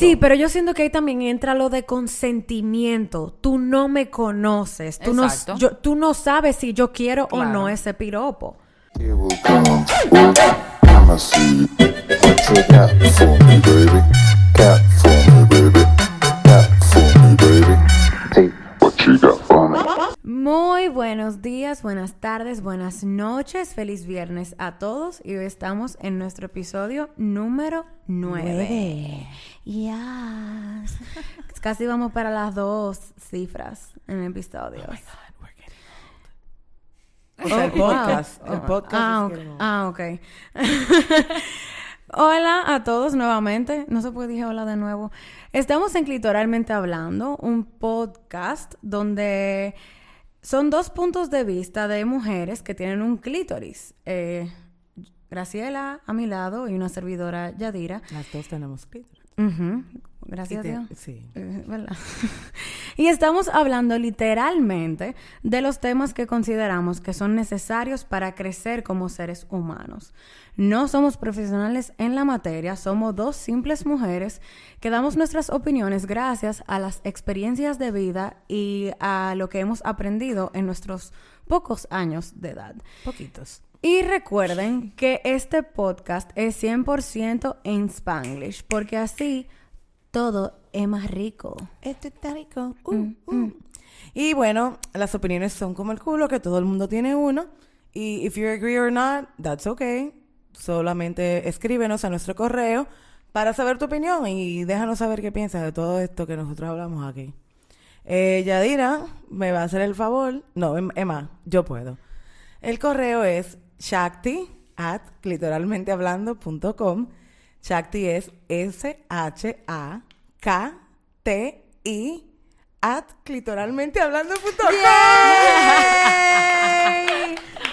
Sí, pero yo siento que ahí también entra lo de consentimiento. Tú no me conoces. Tú, no, Exacto. yo- tú no sabes si yo quiero o no ese piropo. What you got Muy buenos días, buenas tardes, buenas noches. Feliz viernes a todos. Y hoy estamos en nuestro episodio número 9. Yes. Casi vamos para las dos cifras en episodios. O sea, el Oh, wow. podcast. El Oh, podcast. Ah, es ok. que no- Ah, ok. hola a todos nuevamente. No sé por qué dije hola de nuevo. Estamos en Clitoralmente Hablando, un podcast donde son dos puntos de vista de mujeres que tienen un clítoris. Eh, Graciela a mi lado y una servidora Yadira. Las dos tenemos clítoris. Y Gracias a Dios. Sí. Eh, ¿verdad? y estamos hablando literalmente de los temas que consideramos que son necesarios para crecer como seres humanos. No somos profesionales en la materia, somos dos simples mujeres que damos nuestras opiniones gracias a las experiencias de vida y a lo que hemos aprendido en nuestros pocos años de edad. Poquitos. Y recuerden que este podcast es 100% en Spanglish, porque así todo es más rico. Este está rico. Uh, uh. Y bueno, las opiniones son como el culo, que todo el mundo tiene uno. Y if you agree or not, that's okay. Solamente escríbenos a nuestro correo para saber tu opinión y déjanos saber qué piensas de todo esto que nosotros hablamos aquí. Eh, Yadira me va a hacer el favor. No, em- Emma, yo puedo. El correo es shakti at clitoralmentehablando.com. Shakti es S-H-A-K-T-I at clitoralmentehablando.com. ¡Yay!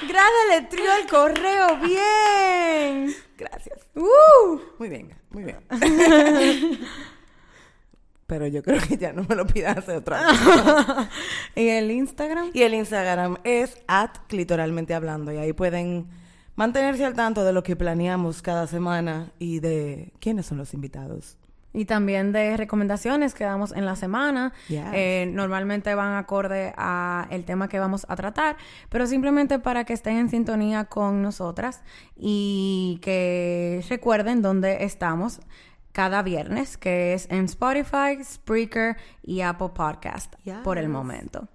Gracias, le trío el correo. ¡Bien! Gracias. ¡Uh! Muy bien, muy bien. Pero yo creo que ya no me lo pidas hacer otra vez. ¿Y el Instagram? Y el Instagram es at clitoralmente hablando. Y ahí pueden mantenerse al tanto de lo que planeamos cada semana y de quiénes son los invitados. Y también de recomendaciones que damos en la semana. Yes. Eh, normalmente van acorde a el tema que vamos a tratar, pero simplemente para que estén en sintonía con nosotras y que recuerden dónde estamos cada viernes, que es en Spotify, Spreaker y Apple Podcast por el momento.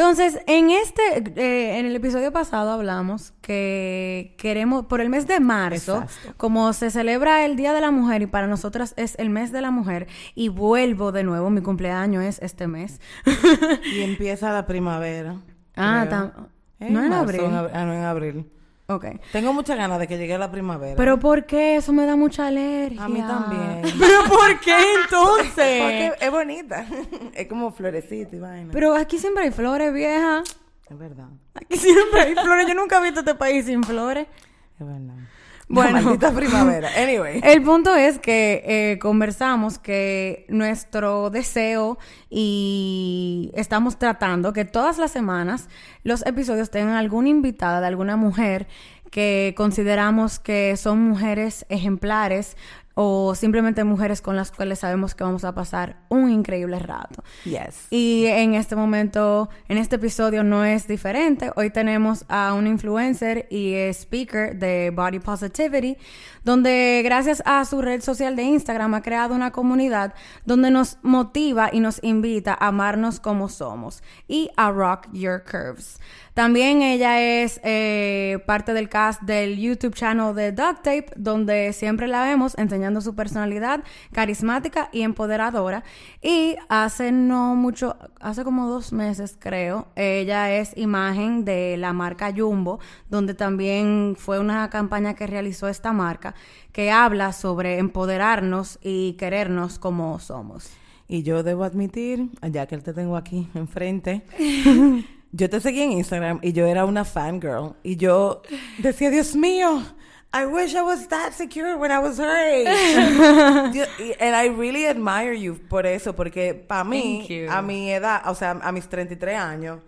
Entonces, en este, eh, en el episodio pasado hablamos que queremos, por el mes de marzo, Exacto. como se celebra el Día de la Mujer y para nosotras es el mes de la mujer, y vuelvo de nuevo, mi cumpleaños es este mes. Y empieza la primavera. ah, creo. no en marzo, abril. en ab- ah, no, en abril. Ok. Tengo muchas ganas de que llegue la primavera. Pero ¿por qué? Eso me da mucha alergia. A mí también. ¿Pero por qué entonces? Porque es bonita. es como florecita y vaina. Pero aquí siempre hay flores, vieja. Es verdad. Aquí siempre hay flores. Yo nunca he visto este país sin flores. Es verdad. Bueno. La maldita primavera. Anyway. El punto es que eh, conversamos que nuestro deseo y estamos tratando que todas las semanas los episodios tengan alguna invitada de alguna mujer que consideramos que son mujeres ejemplares o simplemente mujeres con las cuales sabemos que vamos a pasar un increíble rato. Yes. Y en este momento, en este episodio no es diferente. Hoy tenemos a un influencer y speaker de Body Positivity, donde gracias a su red social de Instagram ha creado una comunidad donde nos motiva y nos invita a amarnos como somos y a rock your curves. También ella es eh, parte del cast del YouTube channel de Duct Tape, donde siempre la vemos enseñando su personalidad carismática y empoderadora. Y hace no mucho, hace como dos meses creo, ella es imagen de la marca Jumbo, donde también fue una campaña que realizó esta marca que habla sobre empoderarnos y querernos como somos. Y yo debo admitir, ya que te tengo aquí enfrente, yo te seguí en Instagram y yo era una fangirl. Y yo decía, Dios mío, I wish I was that secure when I was her age. And I really admire you por eso, porque para mí, a mi edad, o sea, a mis 33 años,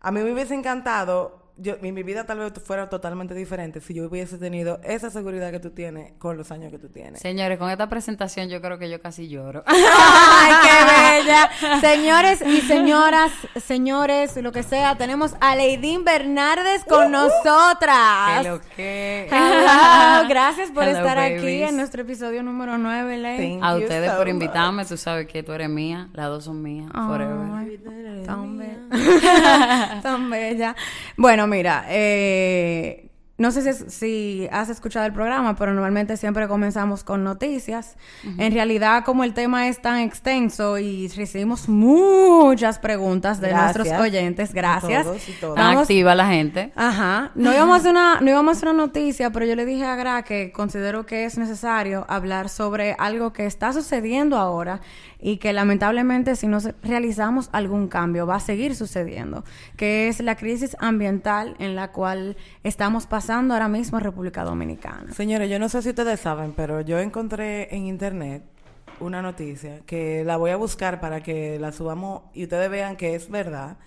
a mí me hubiese encantado yo, mi, mi vida tal vez fuera totalmente diferente si yo hubiese tenido esa seguridad que tú tienes con los años que tú tienes. Señores, con esta presentación yo creo que yo casi lloro. ¡Ay, qué bella! Señores y señoras, señores, lo que sea, tenemos a Leidín Bernardes con nosotras. Que lo que... Hello, gracias por Hello, estar aquí en nuestro episodio número 9, Ley. Thank A you ustedes so por much. invitarme, tú sabes que tú eres mía, las dos son mías, forever. Ay, tan bella. tan bella. Bueno, mira, eh, no sé si, si has escuchado el programa, pero normalmente siempre comenzamos con noticias. En realidad, como el tema es tan extenso y recibimos muchas preguntas de Gracias. nuestros oyentes, gracias. todos y todas. Tan Vamos- activa la gente. Ajá. No íbamos a hacer una, no íbamos a hacer una noticia, pero yo le dije a Gra que considero que es necesario hablar sobre algo que está sucediendo ahora y que lamentablemente si no realizamos algún cambio va a seguir sucediendo, que es la crisis ambiental en la cual estamos pasando ahora mismo en República Dominicana. Señores, yo no sé si ustedes saben, pero yo encontré en internet una noticia que la voy a buscar para que la subamos y ustedes vean que es verdad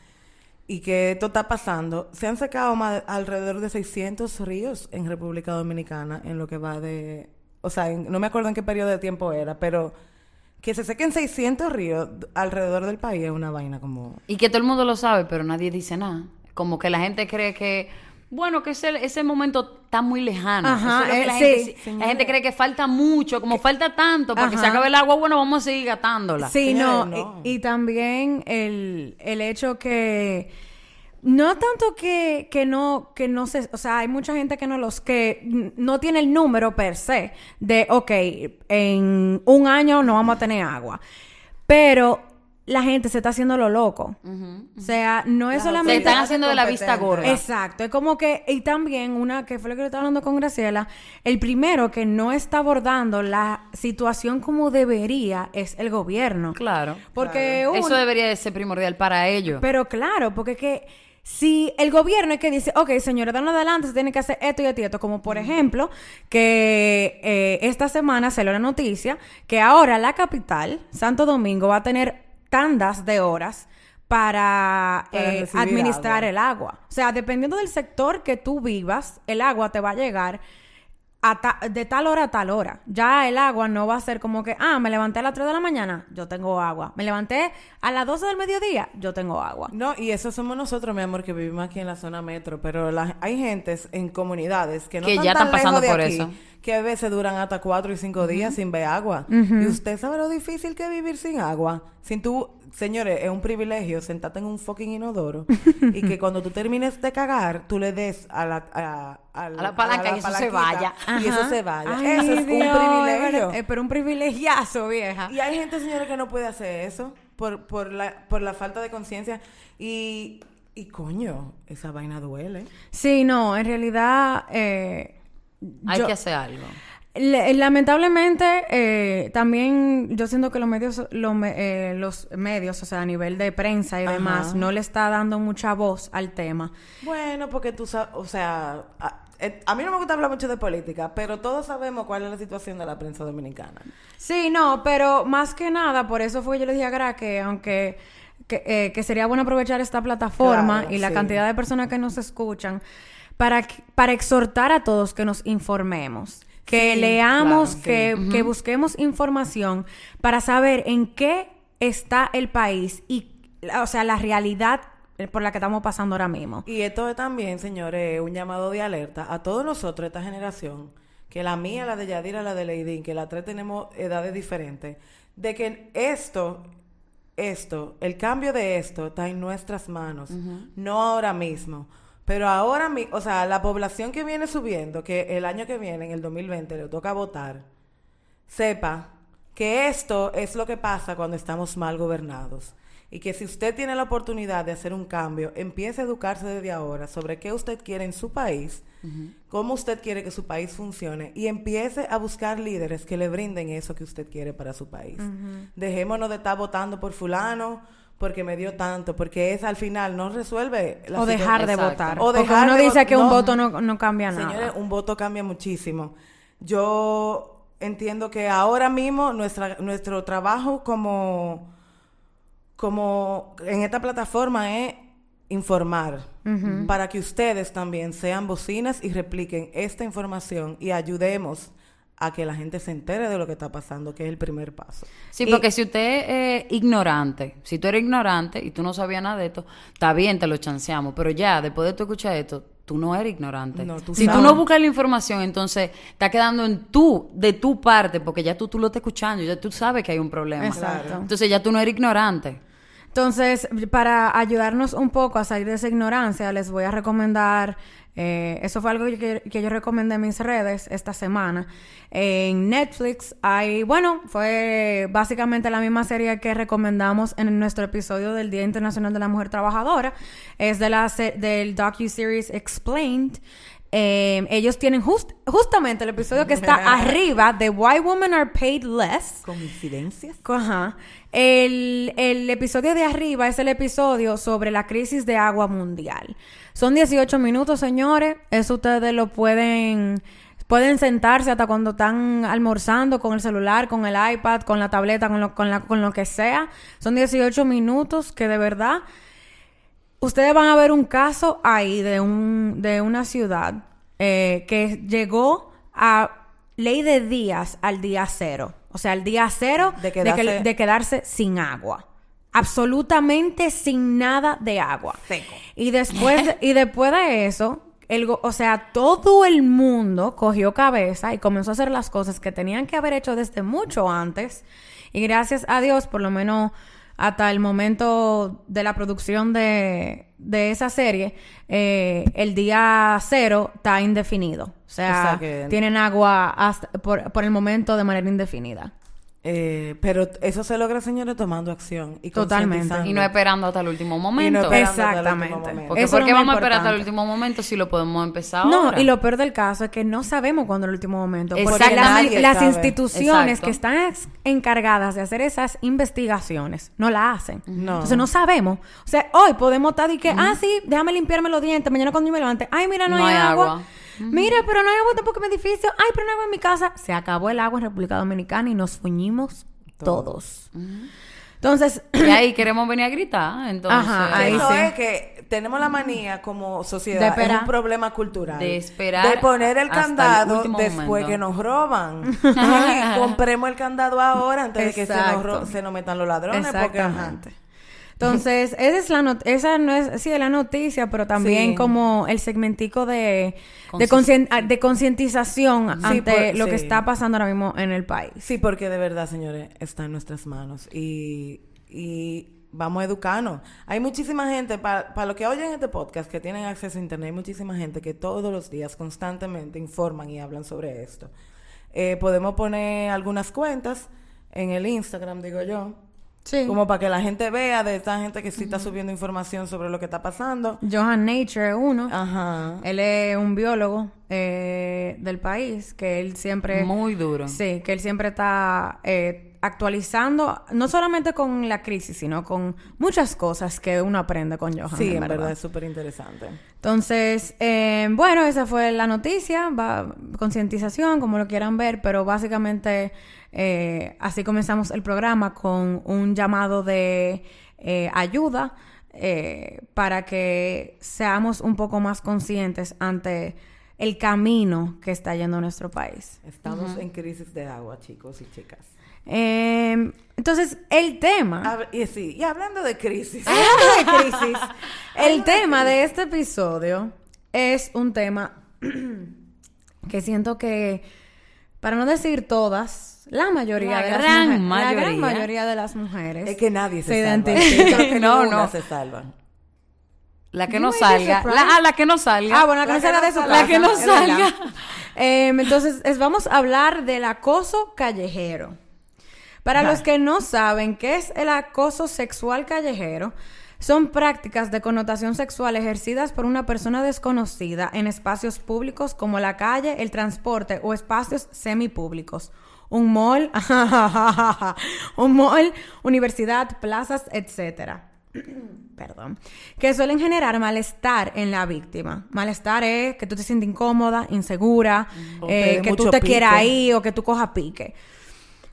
y que esto está pasando. Se han secado más, alrededor de 600 ríos en República Dominicana en lo que va de... O sea, en- no me acuerdo en qué periodo de tiempo era, pero que se sequen 600 ríos alrededor del país es una vaina como... Y que todo el mundo lo sabe, pero nadie dice nada. Como que la gente cree que, bueno, que ese, ese momento está muy lejano. Ajá, Eso es lo que eh, la, sí, gente, la señores. gente cree que falta mucho, como falta tanto para que se Ajá. acabe el agua, bueno, vamos a seguir gastándola. Sí, no, Señores, no. Y, y también el, el hecho que no tanto que, que no que no se, o sea, hay mucha gente que no los que no tiene el número per se de ok, en un año no vamos a tener agua. Pero la gente se está haciendo lo loco. O sea, no es Las Se solamente están haciendo de la vista gorda. Exacto, es como que, y también una que fue lo que yo estaba hablando con Graciela, el primero que no está abordando la situación como debería es el gobierno. Claro. Porque uno- Eso debería de ser primordial para ellos. pero claro, porque que si el gobierno es que dice, ok, señores, dan adelante, se tiene que hacer esto y esto y esto, como por ejemplo, que eh, esta semana salió la noticia que ahora la capital, Santo Domingo, va a tener tandas de horas para, Para eh, administrar agua. el agua. O sea, dependiendo del sector que tú vivas, el agua te va a llegar a ta- de tal hora a tal hora. Ya el agua no va a ser como que, ah, me levanté a las 3 de la mañana, yo tengo agua. Me levanté a las 12 del mediodía, yo tengo agua. No, y eso somos nosotros, mi amor, que vivimos aquí en la zona metro, pero la- hay gentes en comunidades que no Que están ya tan están pasando lejos de por aquí, eso. que a veces duran hasta cuatro y cinco días sin ver agua. Y usted sabe lo difícil que es vivir sin agua. Sin tú, señores, es un privilegio sentarte en un fucking inodoro y que cuando tú termines de cagar, tú le des a la, a, a A la palanca y eso se vaya. Y eso se vaya. Ay, eso es Dios, un es privilegio. verdad, eh, pero un privilegiazo, vieja. Y hay gente, señores, que no puede hacer eso por, por, la, por la falta de conciencia. Y, y coño, esa vaina duele. Sí, no, en realidad... eh, Hay yo- que hacer algo. Le- lamentablemente, eh, también yo siento que los medios, los, me- eh, los medios, o sea, a nivel de prensa y Ajá. demás, no le está dando mucha voz al tema. Bueno, porque tú sabes, o sea, a, eh, a mí no me gusta hablar mucho de política, pero todos sabemos cuál es la situación de la prensa dominicana. Sí, no, pero más que nada, por eso fue que yo le dije a Gra que aunque que, eh, que sería bueno aprovechar esta plataforma Claro, y la sí. cantidad de personas que nos escuchan para, para exhortar a todos que nos informemos, que Sí, leamos, claro, sí. que, que busquemos información para saber en qué está el país y, o sea, la realidad por la que estamos pasando ahora mismo. Y esto es también, señores, un llamado de alerta a todos nosotros, esta generación, que la mía, la de Yadira, la de Leidín, que las tres tenemos edades diferentes, de que esto, esto, el cambio de esto está en nuestras manos, no ahora mismo. Pero ahora mismo, o sea, la población que viene subiendo, que el año que viene, en el 2020, le toca votar, sepa que esto es lo que pasa cuando estamos mal gobernados. Y que si usted tiene la oportunidad de hacer un cambio, empiece a educarse desde ahora sobre qué usted quiere en su país, cómo usted quiere que su país funcione y empiece a buscar líderes que le brinden eso que usted quiere para su país. Dejémonos de estar votando por fulano porque me dio tanto, porque es al final no resuelve la O dejar de Exacto. votar. O Porque dejar uno de dice que un voto no, no cambia nada. Señores, un voto cambia muchísimo. Yo entiendo que ahora mismo nuestra, nuestro trabajo como, como en esta plataforma es informar para que ustedes también sean bocinas y repliquen esta información y ayudemos a que la gente se entere de lo que está pasando, que es el primer paso. Sí, Y- porque si usted es ignorante, si tú eres ignorante y tú no sabías nada de esto, está bien, te lo chanceamos, pero ya, después de tú escuchar esto, tú no eres ignorante. No, tú si tú sabes. no buscas la información, entonces está quedando en tú, de tu parte, porque ya tú, tú lo estás escuchando, ya tú sabes que hay un problema. Exacto. Entonces ya tú no eres ignorante. Entonces, para ayudarnos un poco a salir de esa ignorancia, les voy a recomendar, eh, eso fue algo que, que yo recomendé en mis redes esta semana. En Netflix hay, bueno, fue básicamente la misma serie que recomendamos en nuestro episodio del Día Internacional de la Mujer Trabajadora. Es de la del docu-series Explained. Eh, ellos tienen just- justamente el episodio que está arriba de Why Women Are Paid Less. ¿Coincidencias? Ajá. El, el episodio de arriba es el episodio sobre la crisis de agua mundial. Son 18 minutos, señores. Eso ustedes lo pueden... Pueden sentarse hasta cuando están almorzando con el celular, con el iPad, con la tableta, con lo, con la- con lo que sea. Son 18 minutos que de verdad ustedes van a ver un caso ahí de, un, de una ciudad eh, que llegó a ley de días al día cero. O sea, al día cero De de, que- quedarse- de quedarse sin agua. Absolutamente sin nada de agua. Seco. Y después, de- y después de eso, el, o sea, todo el mundo cogió cabeza y comenzó a hacer las cosas que tenían que haber hecho desde mucho antes. Y gracias a Dios, por lo menos hasta el momento de la producción de, de esa serie, eh, el día cero está indefinido. O sea, O sea que- tienen agua hasta, por, por el momento de manera indefinida. Eh, pero eso se logra, señores, tomando acción. Y Totalmente. Y no esperando hasta el último momento. Exactamente. último momento. Porque ¿por qué vamos a esperar hasta el último momento si lo podemos empezar No, ahora? y lo peor del caso es que no sabemos cuándo es el último momento. Porque las, instituciones Exacto. que están encargadas de hacer esas investigaciones no la hacen. No. Entonces no sabemos. O sea, hoy podemos estar y que, ah, sí, déjame limpiarme los dientes, mañana cuando yo me levante, ay, mira, no, No hay, hay agua. agua. Mira, pero no hay agua tampoco en mi edificio. Ay, pero no hay agua en mi casa. Se acabó el agua en República Dominicana y nos fuñimos todos. Entonces, Y ahí queremos venir a gritar, entonces... Ajá, ahí Eso sí. es que tenemos la manía como sociedad, De es un problema cultural. De esperar De poner el candado después momento. que nos roban. Y compremos el candado ahora antes de que se nos, se nos metan los ladrones. Porque. Entonces, esa es la not- esa no es sí es la noticia, pero también Sí. como el segmentico de de, ah, de concientización ante por- lo que está pasando ahora mismo en el país. Sí, porque de verdad, señores, está en nuestras manos. Y, y vamos a educarnos. Hay muchísima gente, para los que oyen este podcast, que tienen acceso a Internet, hay muchísima gente que todos los días constantemente informan y hablan sobre esto. Eh, podemos poner algunas cuentas en el Instagram, digo yo. Sí. Como para que la gente vea de esta gente que sí está subiendo información sobre lo que está pasando. Johan Nature es uno. Ajá. Él es un biólogo eh, del país que él siempre Muy duro. Sí, que él siempre está eh, actualizando, no solamente con la crisis, sino con muchas cosas que uno aprende con Johan. Sí, en verdad es súper interesante. Entonces, eh, bueno, esa fue la noticia, va, concientización, como lo quieran ver, pero básicamente eh, así comenzamos el programa con un llamado de eh, ayuda eh, para que seamos un poco más conscientes ante el camino que está yendo nuestro país. Estamos en crisis de agua, chicos y chicas. Eh, entonces, el tema... Hab- y sí, y hablando de crisis. Hablando de crisis, el tema de este episodio es un tema que siento que, para no decir todas, la mayoría La de las gran mujeres, la gran mayoría. mayoría de las mujeres Es que nadie se, se salva. identifica. Que No, no. se salva. La que no salga. La, ah, la que no salga. Ah, bueno, la que La no que salga no de su salga. casa. La que no salga. Em, entonces, es- vamos a hablar del acoso callejero. Para los que no saben qué es el acoso sexual callejero, son prácticas de connotación sexual ejercidas por una persona desconocida en espacios públicos como la calle, el transporte o espacios semipúblicos. Un mall, un mall, universidad, plazas, etcétera perdón, que suelen generar malestar en la víctima. Malestar es que tú te sientes incómoda, insegura, O eh, que tú te quieras ir o que tú cojas pique.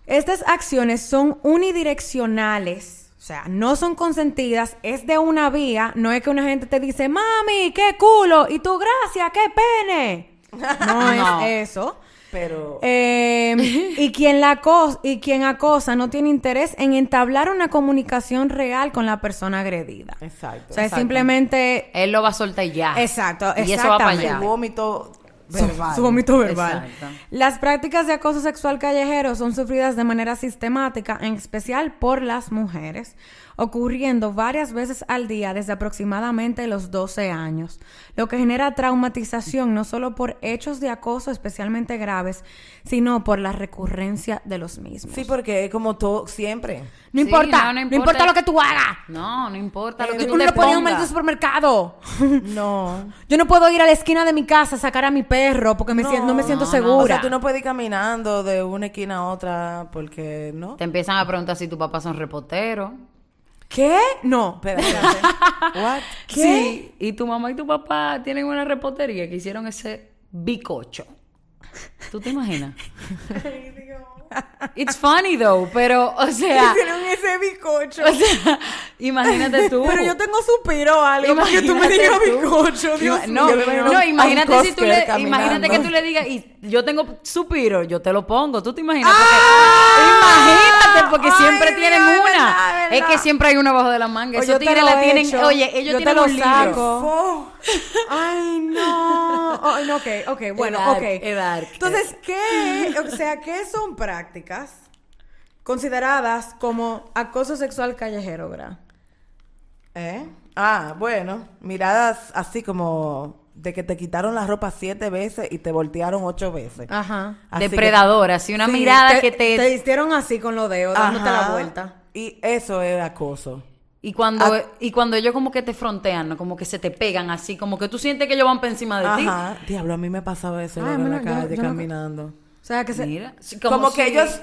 Estas acciones son unidireccionales, O sea, no son consentidas, es de una vía, no es que una gente te dice, mami, qué culo, y tú, gracias, qué pene. No, No. es eso. Pero... Eh, y, quien la acos- y quien acosa no tiene interés en entablar una comunicación real con la persona agredida. Exacto. O sea, es simplemente... Él lo va a soltar ya. Exacto, Y eso va para exactamente. allá. El vómito verbal. Su vómito verbal. Exacto. Las prácticas de acoso sexual callejero son sufridas de manera sistemática, en especial por las mujeres, ocurriendo varias veces al día desde aproximadamente los 12 años, lo que genera traumatización no solo por hechos de acoso especialmente graves, sino por la recurrencia de los mismos. Sí, porque es como todo, siempre. no, Sí, importa, no, no, no importa, importa. lo que tú hagas. No, no importa lo Eh, que Tú no te en un pongas. maldito supermercado. No. Yo no puedo ir a la esquina de mi casa a sacar a mi perro porque me sien- no me siento no, no. segura. O sea, tú no puedes ir caminando de una esquina a otra porque, ¿no? Te empiezan a preguntar si tu papá son reporteros. ¿Qué? No. Espérate. What? ¿Qué? Sí, y tu mamá y tu papá tienen una reportería que hicieron ese bicocho. ¿Tú te imaginas? It's funny though, pero, o sea, Hicieron ese bizcocho. o sea, imagínate tú. Pero yo tengo suspiro o algo porque tú me Imagínate digas bizcocho, Dios Ima- mío. no, no, imagínate si tú le, caminando. imagínate que tú le digas y yo tengo suspiro, yo te lo pongo, tú te imaginas ¡Ah! imagínate porque Ay, siempre Dios, tienen una. verdad, es Es que siempre hay uno bajo de la manga. Esos tigres la tienen, hecho. oye, ellos Yo te tienen lo un saco. Oh. Ay, no. Ay, no, ok, ok, bueno, ok. dark. Entonces, ¿qué? O sea, ¿qué son prácticas consideradas como acoso sexual callejero, ¿verdad? ¿Eh? Ah, bueno, miradas así como de que te quitaron la ropa siete veces y te voltearon ocho veces. Ajá. Así Depredadora, así una Sí, mirada que te... Te hicieron así con los dedos, dándote la vuelta. Y eso es acoso. Y cuando, Ah. y cuando ellos como que te frontean, ¿no? como que se te pegan así, como que tú sientes que ellos van por encima de ti. Ajá. Diablo, a mí me pasaba eso Ay, luego en la calle yo caminando. O sea, que se... Mira, Como, que si- ellos,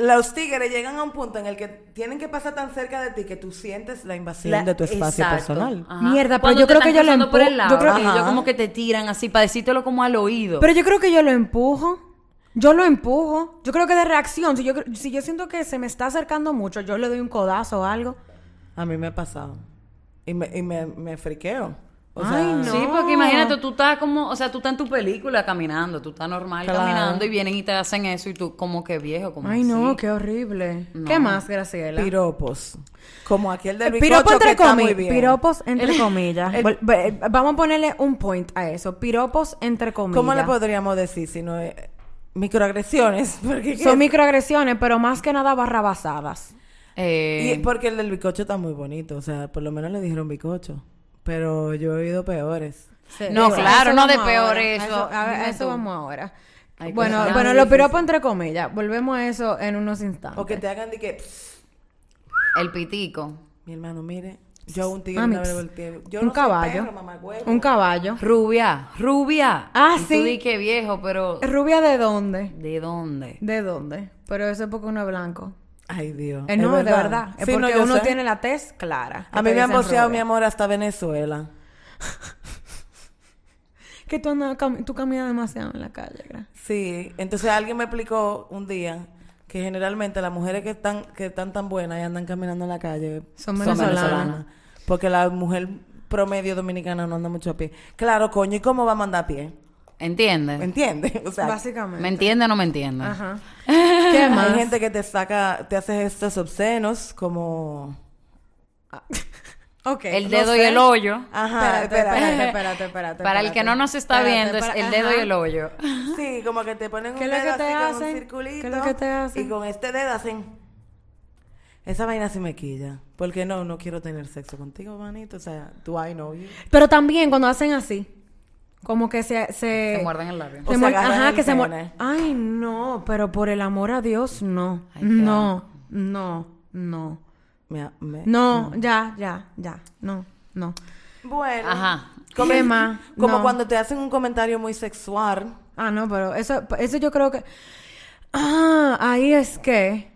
los tigres llegan a un punto en el que tienen que pasar tan cerca de ti que tú sientes la invasión La- de tu espacio Exacto. personal. Ajá. Mierda, pero Cuando yo creo que yo lo cruzando por el empu- lado, yo creo- ajá, ellos como que te tiran así para decírtelo como al oído. Pero yo creo que yo lo empujo. Yo lo empujo. Yo creo que de reacción. Si yo, si yo siento que se me está acercando mucho, yo le doy un codazo o algo. A mí me ha pasado. Y me, y me, me friqueo. O Ay, sea, no. Sí, porque imagínate, tú estás como, o sea, tú estás en tu película caminando, tú estás normal Claro. caminando y vienen y te hacen eso y tú como que viejo, como Ay, no, qué horrible. No. ¿Qué más, Graciela? piropos. Como aquel del Piropos bizcocho que entre está muy comillas. bien. Piropos entre El- comillas. el- Vamos a ponerle un point a eso. Piropos entre comillas. ¿Cómo le podríamos decir si no es microagresiones? Porque Son microagresiones, pero más que nada barrabasadas. Eh, Y porque el del bicocho está muy bonito, o sea, por lo menos le dijeron bicocho. Pero yo he oído peores. No, claro, no de peor ahora. eso. A eso, a ver, a eso vamos ahora. Ay, bueno, bueno, difíciles. piropos entre comillas. Volvemos a eso en unos instantes. O que te hagan de que, "Pss, el pitico. mi hermano, mire, yo a un tigre Mami, una vez pss, volteé. Yo un no caballo. perro, un caballo. Rubia, rubia. Ah, Y sí. Tú di que viejo, pero ¿Rubia de dónde? ¿de dónde? ¿De dónde? Pero eso es porque uno es blanco. Ay, Dios. Eh, ¿es no, de verdad. Es Sí, porque uno sé. tiene la tez clara. A mí me han boceado, mi amor, hasta Venezuela. Que tú, andas, cam- tú caminas demasiado en la calle, gra. Sí, entonces alguien me explicó un día que generalmente las mujeres que están que están tan buenas y andan caminando en la calle Son venezolanas. Porque la mujer promedio dominicana no anda mucho a pie. Claro, coño, ¿y cómo va a mandar a pie? ¿Entiendes? ¿Entiendes? O sea, Básicamente. ¿Me entiende o no me entiende? Ajá. ¿Qué más? hay gente que te saca, te hace gestos obscenos como... Ok, El no dedo y el hoyo. Ajá, Espérate, espérate, espérate, espérate. Para el que no nos está Espérate, viendo, es el dedo ajá. y el hoyo. Sí, como que te ponen un ¿Qué es lo dedo así con un circulito. ¿Qué es lo que te hacen? Y con este dedo hacen... Esa vaina sí me quilla. Porque no, no quiero tener sexo contigo, manito. O sea, do I know you? Pero también cuando hacen así, como que se... Se, Se muerden el labio. O se Ajá, que se pene. muer- Ay, no, pero por el amor a Dios, no. Ay, no, no, no. Me- me- No, ya, ya, ya. No, no. Bueno. Ajá. Como, como No. cuando te hacen un comentario muy sexual. Ah, no, pero eso, eso yo creo que... Ah, ahí es que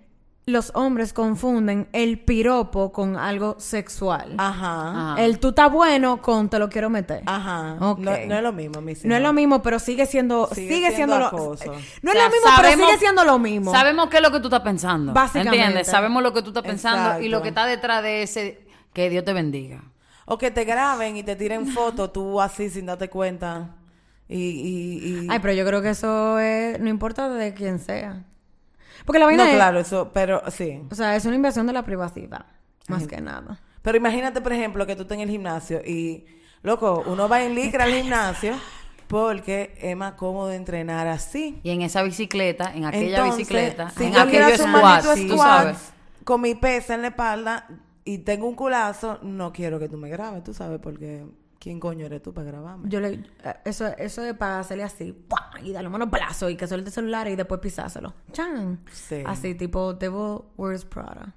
los hombres confunden el piropo con algo sexual. Ajá. Ah. El tú estás bueno con te lo quiero meter. Ajá. Ok. No, no es lo mismo, mi No es lo mismo, pero sigue siendo, Sigue sigue, siendo siendo, lo, acoso. no O es lo mismo, pero sigue siendo lo mismo. Sabemos qué es lo que tú estás pensando. Básicamente. ¿Entiendes? Sabemos lo que tú estás pensando y lo que está detrás de ese. Que Dios te bendiga. O que te graben y te tiren fotos tú así sin darte cuenta. Y, y, y- Ay, pero yo creo que eso es, no importa de quién sea. Porque la vaina No, es, claro, eso, pero sí. o sea, es una invasión de la privacidad, más que nada. Pero imagínate, por ejemplo, que tú estés en el gimnasio y, loco, uno va en licra al gimnasio porque es más cómodo entrenar así. Y en esa bicicleta, en aquella Entonces, bicicleta, si en yo manito squats, tú sabes. con mi pesa en la espalda y tengo un culazo, no quiero que tú me grabes, tú sabes, porque ¿quién coño eres tú para grabarme? Yo le, eh, eso, eso es para hacerle así, ¡pua! y darle un monoplazo y que suelte el celular y después pisárselo. ¡Chan! Sí. Así, tipo, Devil Wears Prada.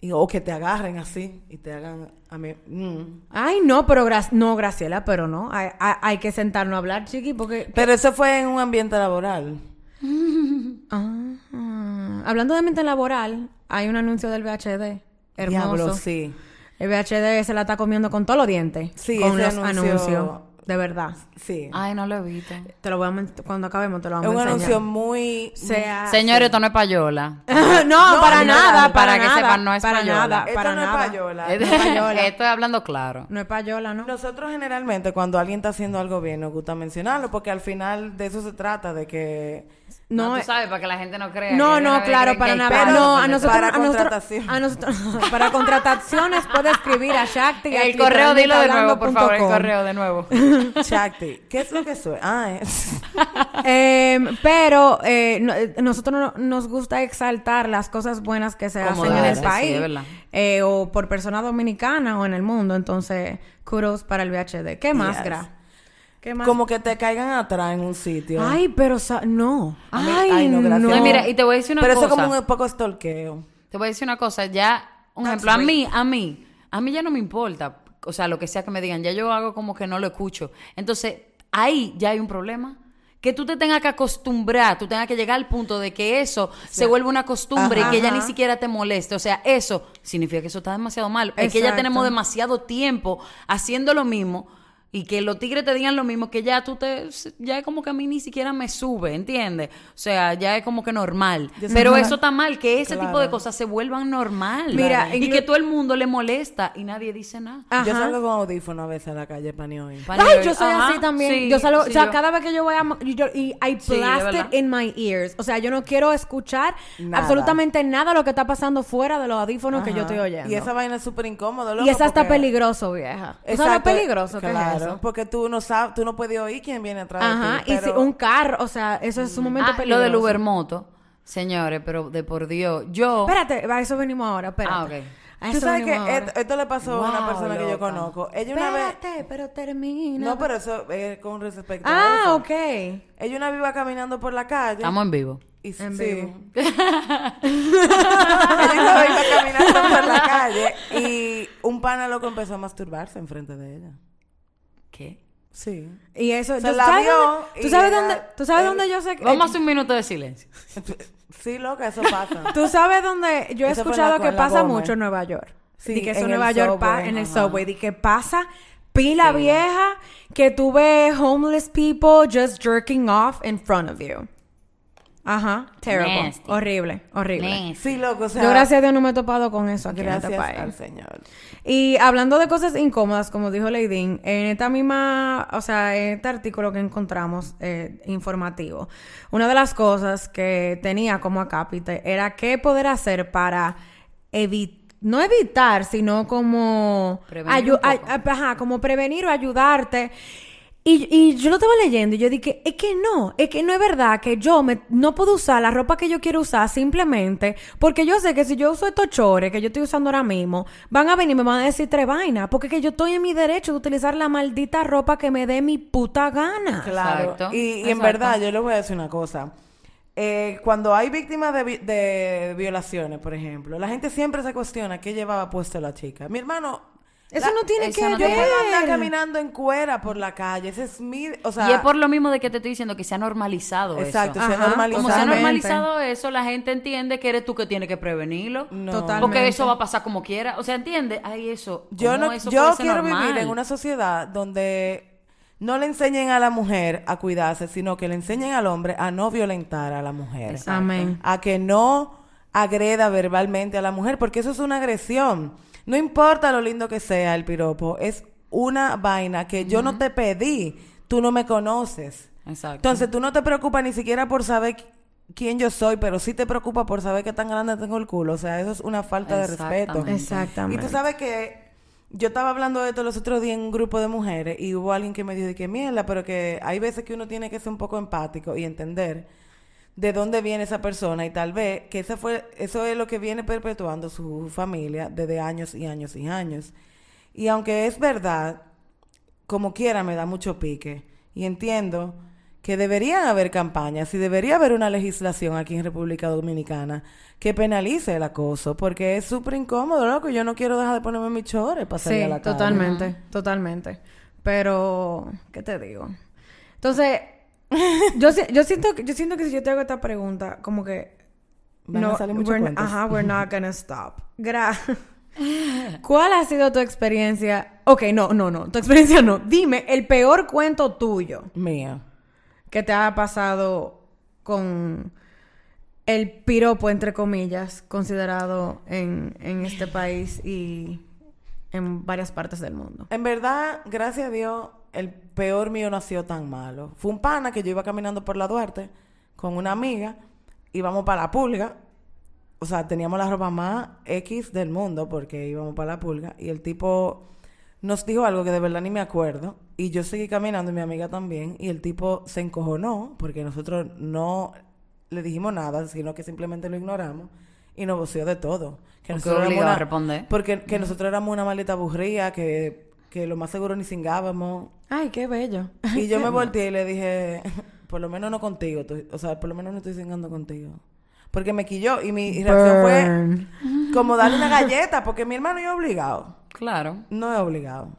Y, o que te agarren así y te hagan a mí. mm. Ay, no, pero gra- no, Graciela, pero no. Hay, hay, hay que sentarnos a hablar, chiqui, porque... Pero eso fue en un ambiente laboral. Ah, hablando de ambiente laboral, hay un anuncio del VHD. Hermoso. Diablo, sí. El VHD se la está comiendo con todos los dientes. Sí, con los anuncio- anuncios. De verdad. Sí. Ay, no lo he visto. Te lo voy a cuando acabemos te lo es vamos un a enseñar. anuncio muy... Sea- Señores, esto no es payola. no, No, para no, nada, para para, que sepan, no es para payola. nada, Esto para no es nada. payola. Esto- No es payola. Estoy hablando claro. No es payola, ¿no? Nosotros generalmente cuando alguien está haciendo algo bien nos gusta mencionarlo porque al final de eso se trata, de que... No, No, tú eh, sabes, para que la gente no crea. No, no, claro, para nada. No, a nosotros, Para a nosotros, contratación. a nosotros, para contrataciones puede escribir a Shakti. El correo, dilo de nuevo, por favor, el correo de nuevo. Shakti, ¿qué es lo que soy? Ah, es... Em, pero eh, no- eh, nosotros no- nos gusta exaltar las cosas buenas que se Como hacen en el país sí, eh, o por personas dominicanas o en el mundo. Entonces, kudos para el VHD. ¿Qué más, Yes. Gra? ¿Qué más? Como que te caigan atrás en un sitio. Ay, pero sa- no. A mí- Ay, ay, no, no. gracias. No, mira, y te voy a decir una Pero cosa. eso es como un poco stalkeo. Te voy a decir una cosa, ya, un That's ejemplo, a mí, a mí, a mí ya no me importa, o sea, lo que sea que me digan, ya yo hago como que no lo escucho. Entonces, ahí ya hay un problema. Que tú te tengas que acostumbrar, tú tengas que llegar al punto de que eso se vuelva una costumbre Ajá. y que ya ni siquiera te moleste. O sea, eso significa que eso está demasiado mal. Es que ya tenemos demasiado tiempo haciendo lo mismo y que los tigres te digan lo mismo que ya tú te ya es como que a mí ni siquiera me sube ¿entiendes? o sea ya es como que normal Yo pero que- eso está mal que ese tipo de cosas se vuelvan normal Mira, y que todo el mundo le molesta y nadie dice nada Ajá. Yo salgo con audífono a veces a la calle para ni oír. Ay, yo soy Ajá, así también. sí, yo salgo, sí, o sea, yo- cada vez que yo voy a y, yo, y I blast it in my ears. O sea, yo no quiero escuchar Nada. absolutamente nada de lo que está pasando fuera de los audífonos que yo estoy oyendo. Y esa vaina es súper incómodo, Y esa está peligroso, vieja. ¿Tú sabes lo Exacto, peligroso que claro, es eso? porque tú no sabes, tú no puedes oír quién viene atrás Ajá, de ti. y si un carro, o sea, eso es sumamente Ah, lo peligroso. del Ubermoto señores pero de por Dios yo Espérate, a eso venimos ahora, espérate. Ah, Tú sabes que esto, esto le pasó a una persona que yo conozco. Ella una vez... Espérate, pero termina. No, pero eso es con respecto a Ah, ok. Ella una vez iba caminando por la calle. estamos en vivo y, En sí. vivo. Ella una vez iba caminando por la calle y un pana loco empezó a masturbarse enfrente de ella. ¿Qué? Sí. Y eso, Se ¿tú la sabes vio dónde, y ¿tú sabes ella- dónde, tú sabes dónde yo sé que vamos a hacer un minuto de silencio Sí, loca, eso pasa. Tú sabes dónde yo he Eso escuchado la- que pasa Gómez. mucho en Nueva York. Sí, Sí, que eso en Nueva York pa- subway, en el ajá. subway, de que pasa pila vieja que tú ves homeless people just jerking off in front of you. Ajá, terrible, Nasty. horrible, horrible. Nasty. Sí, loco, o sea... Yo gracias a Dios no me he topado con eso aquí gracias en este país. al Señor. Y hablando de cosas incómodas, como dijo Leidín, en esta misma, o sea, en este artículo que encontramos eh, informativo, una de las cosas que tenía como acápite era qué poder hacer para evitar, no evitar, sino como, Prevenir ayu- un poco. ay- ajá, como prevenir o ayudarte. Y, y yo lo estaba leyendo y yo dije, es que no, es que no es verdad que yo me, no puedo usar la ropa que yo quiero usar simplemente porque yo sé que si yo uso estos chores que yo estoy usando ahora mismo, van a venir y me van a decir tres vainas, porque es que yo estoy en mi derecho de utilizar la maldita ropa que me dé mi puta gana. Claro. Exacto, Y, y en verdad, yo le voy a decir una cosa. Eh, cuando hay víctimas de, vi- de violaciones, por ejemplo, la gente siempre se cuestiona qué llevaba puesto la chica. Mi hermano, Eso no tiene eso que no Yo ver. puedo andar caminando en cuera por la calle. Ese es mi... O sea... y es por lo mismo de que te estoy diciendo que se ha normalizado Exacto, eso. se ha normalizado. Como se ha Totalmente. normalizado eso, la gente entiende que eres tú que tienes que prevenirlo. No. Total. Porque eso va a pasar como quiera. O sea, ¿entiendes? Ay, eso. Yo ¿cómo no, eso yo quiero normal? vivir en una sociedad donde no le enseñen a la mujer a cuidarse, sino que le enseñen al hombre a no violentar a la mujer. Exacto. Amén. A que no agreda verbalmente a la mujer, porque eso es una agresión. No importa lo lindo que sea el piropo, es una vaina que yo no te pedí, tú no me conoces. Exacto. Entonces tú no te preocupas ni siquiera por saber qui- quién yo soy, pero sí te preocupa por saber qué tan grande tengo el culo. O sea, eso es una falta de respeto. Exactamente. Exactamente. Y tú sabes que yo estaba hablando de esto los otros días en un grupo de mujeres y hubo alguien que me dijo de que mierda, pero que hay veces que uno tiene que ser un poco empático y entender de dónde viene esa persona y tal vez que esa fue, eso es lo que viene perpetuando su familia desde años y años y años. Y aunque es verdad, como quiera me da mucho pique y entiendo que deberían haber campañas y debería haber una legislación aquí en República Dominicana que penalice el acoso, porque es súper incómodo, loco. Yo no quiero dejar de ponerme mis chores para salir Sí, a la calle. totalmente, totalmente. Pero, ¿qué te digo? Entonces, yo, yo siento que yo siento que si yo te hago esta pregunta, como que Van a salir muchos we're-. Ajá, we're not gonna stop. Gra ¿Cuál ha sido tu experiencia? Ok, no, no, no, tu experiencia no. Dime el peor cuento tuyo Mía. que te ha pasado con el piropo, entre comillas, considerado en, en este país y en varias partes del mundo. En verdad, gracias a Dios, el peor mío no ha sido tan malo. Fue un pana que yo iba caminando por la Duarte con una amiga, íbamos para la pulga. O sea, teníamos la ropa más X del mundo porque íbamos para la pulga. Y el tipo nos dijo algo que de verdad ni me acuerdo. Y yo seguí caminando y mi amiga también. Y el tipo se encojonó porque nosotros no le dijimos nada, sino que simplemente lo ignoramos. Y nos voció de todo. Que Porque nosotros éramos obligado a una- responder. Porque que nosotros éramos una maleta aburrida, que, que lo más seguro ni cingábamos. Ay, qué bello. Y yo me volteé y le dije, por lo menos no contigo, estoy- o sea, por lo menos no estoy cingando contigo. Porque me quilló y mi reacción Burn. fue como darle una galleta, porque mi hermano es obligado. Claro. No es obligado.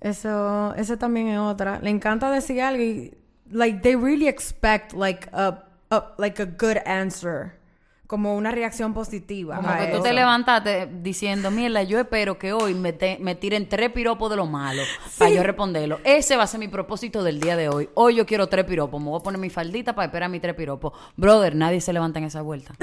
Eso, eso también es otra. Le encanta decir algo y, like, they really expect, like, a, a- like, a good answer. Como una reacción positiva. Como que tú te levantaste diciendo, mierda, yo espero que hoy me, te- me tiren tres piropos de lo malo para yo responderlo. Ese va a ser mi propósito del día de hoy. Hoy yo quiero tres piropos. Me voy a poner mi faldita para esperar mis tres piropos. Brother, nadie se levanta en esa vuelta.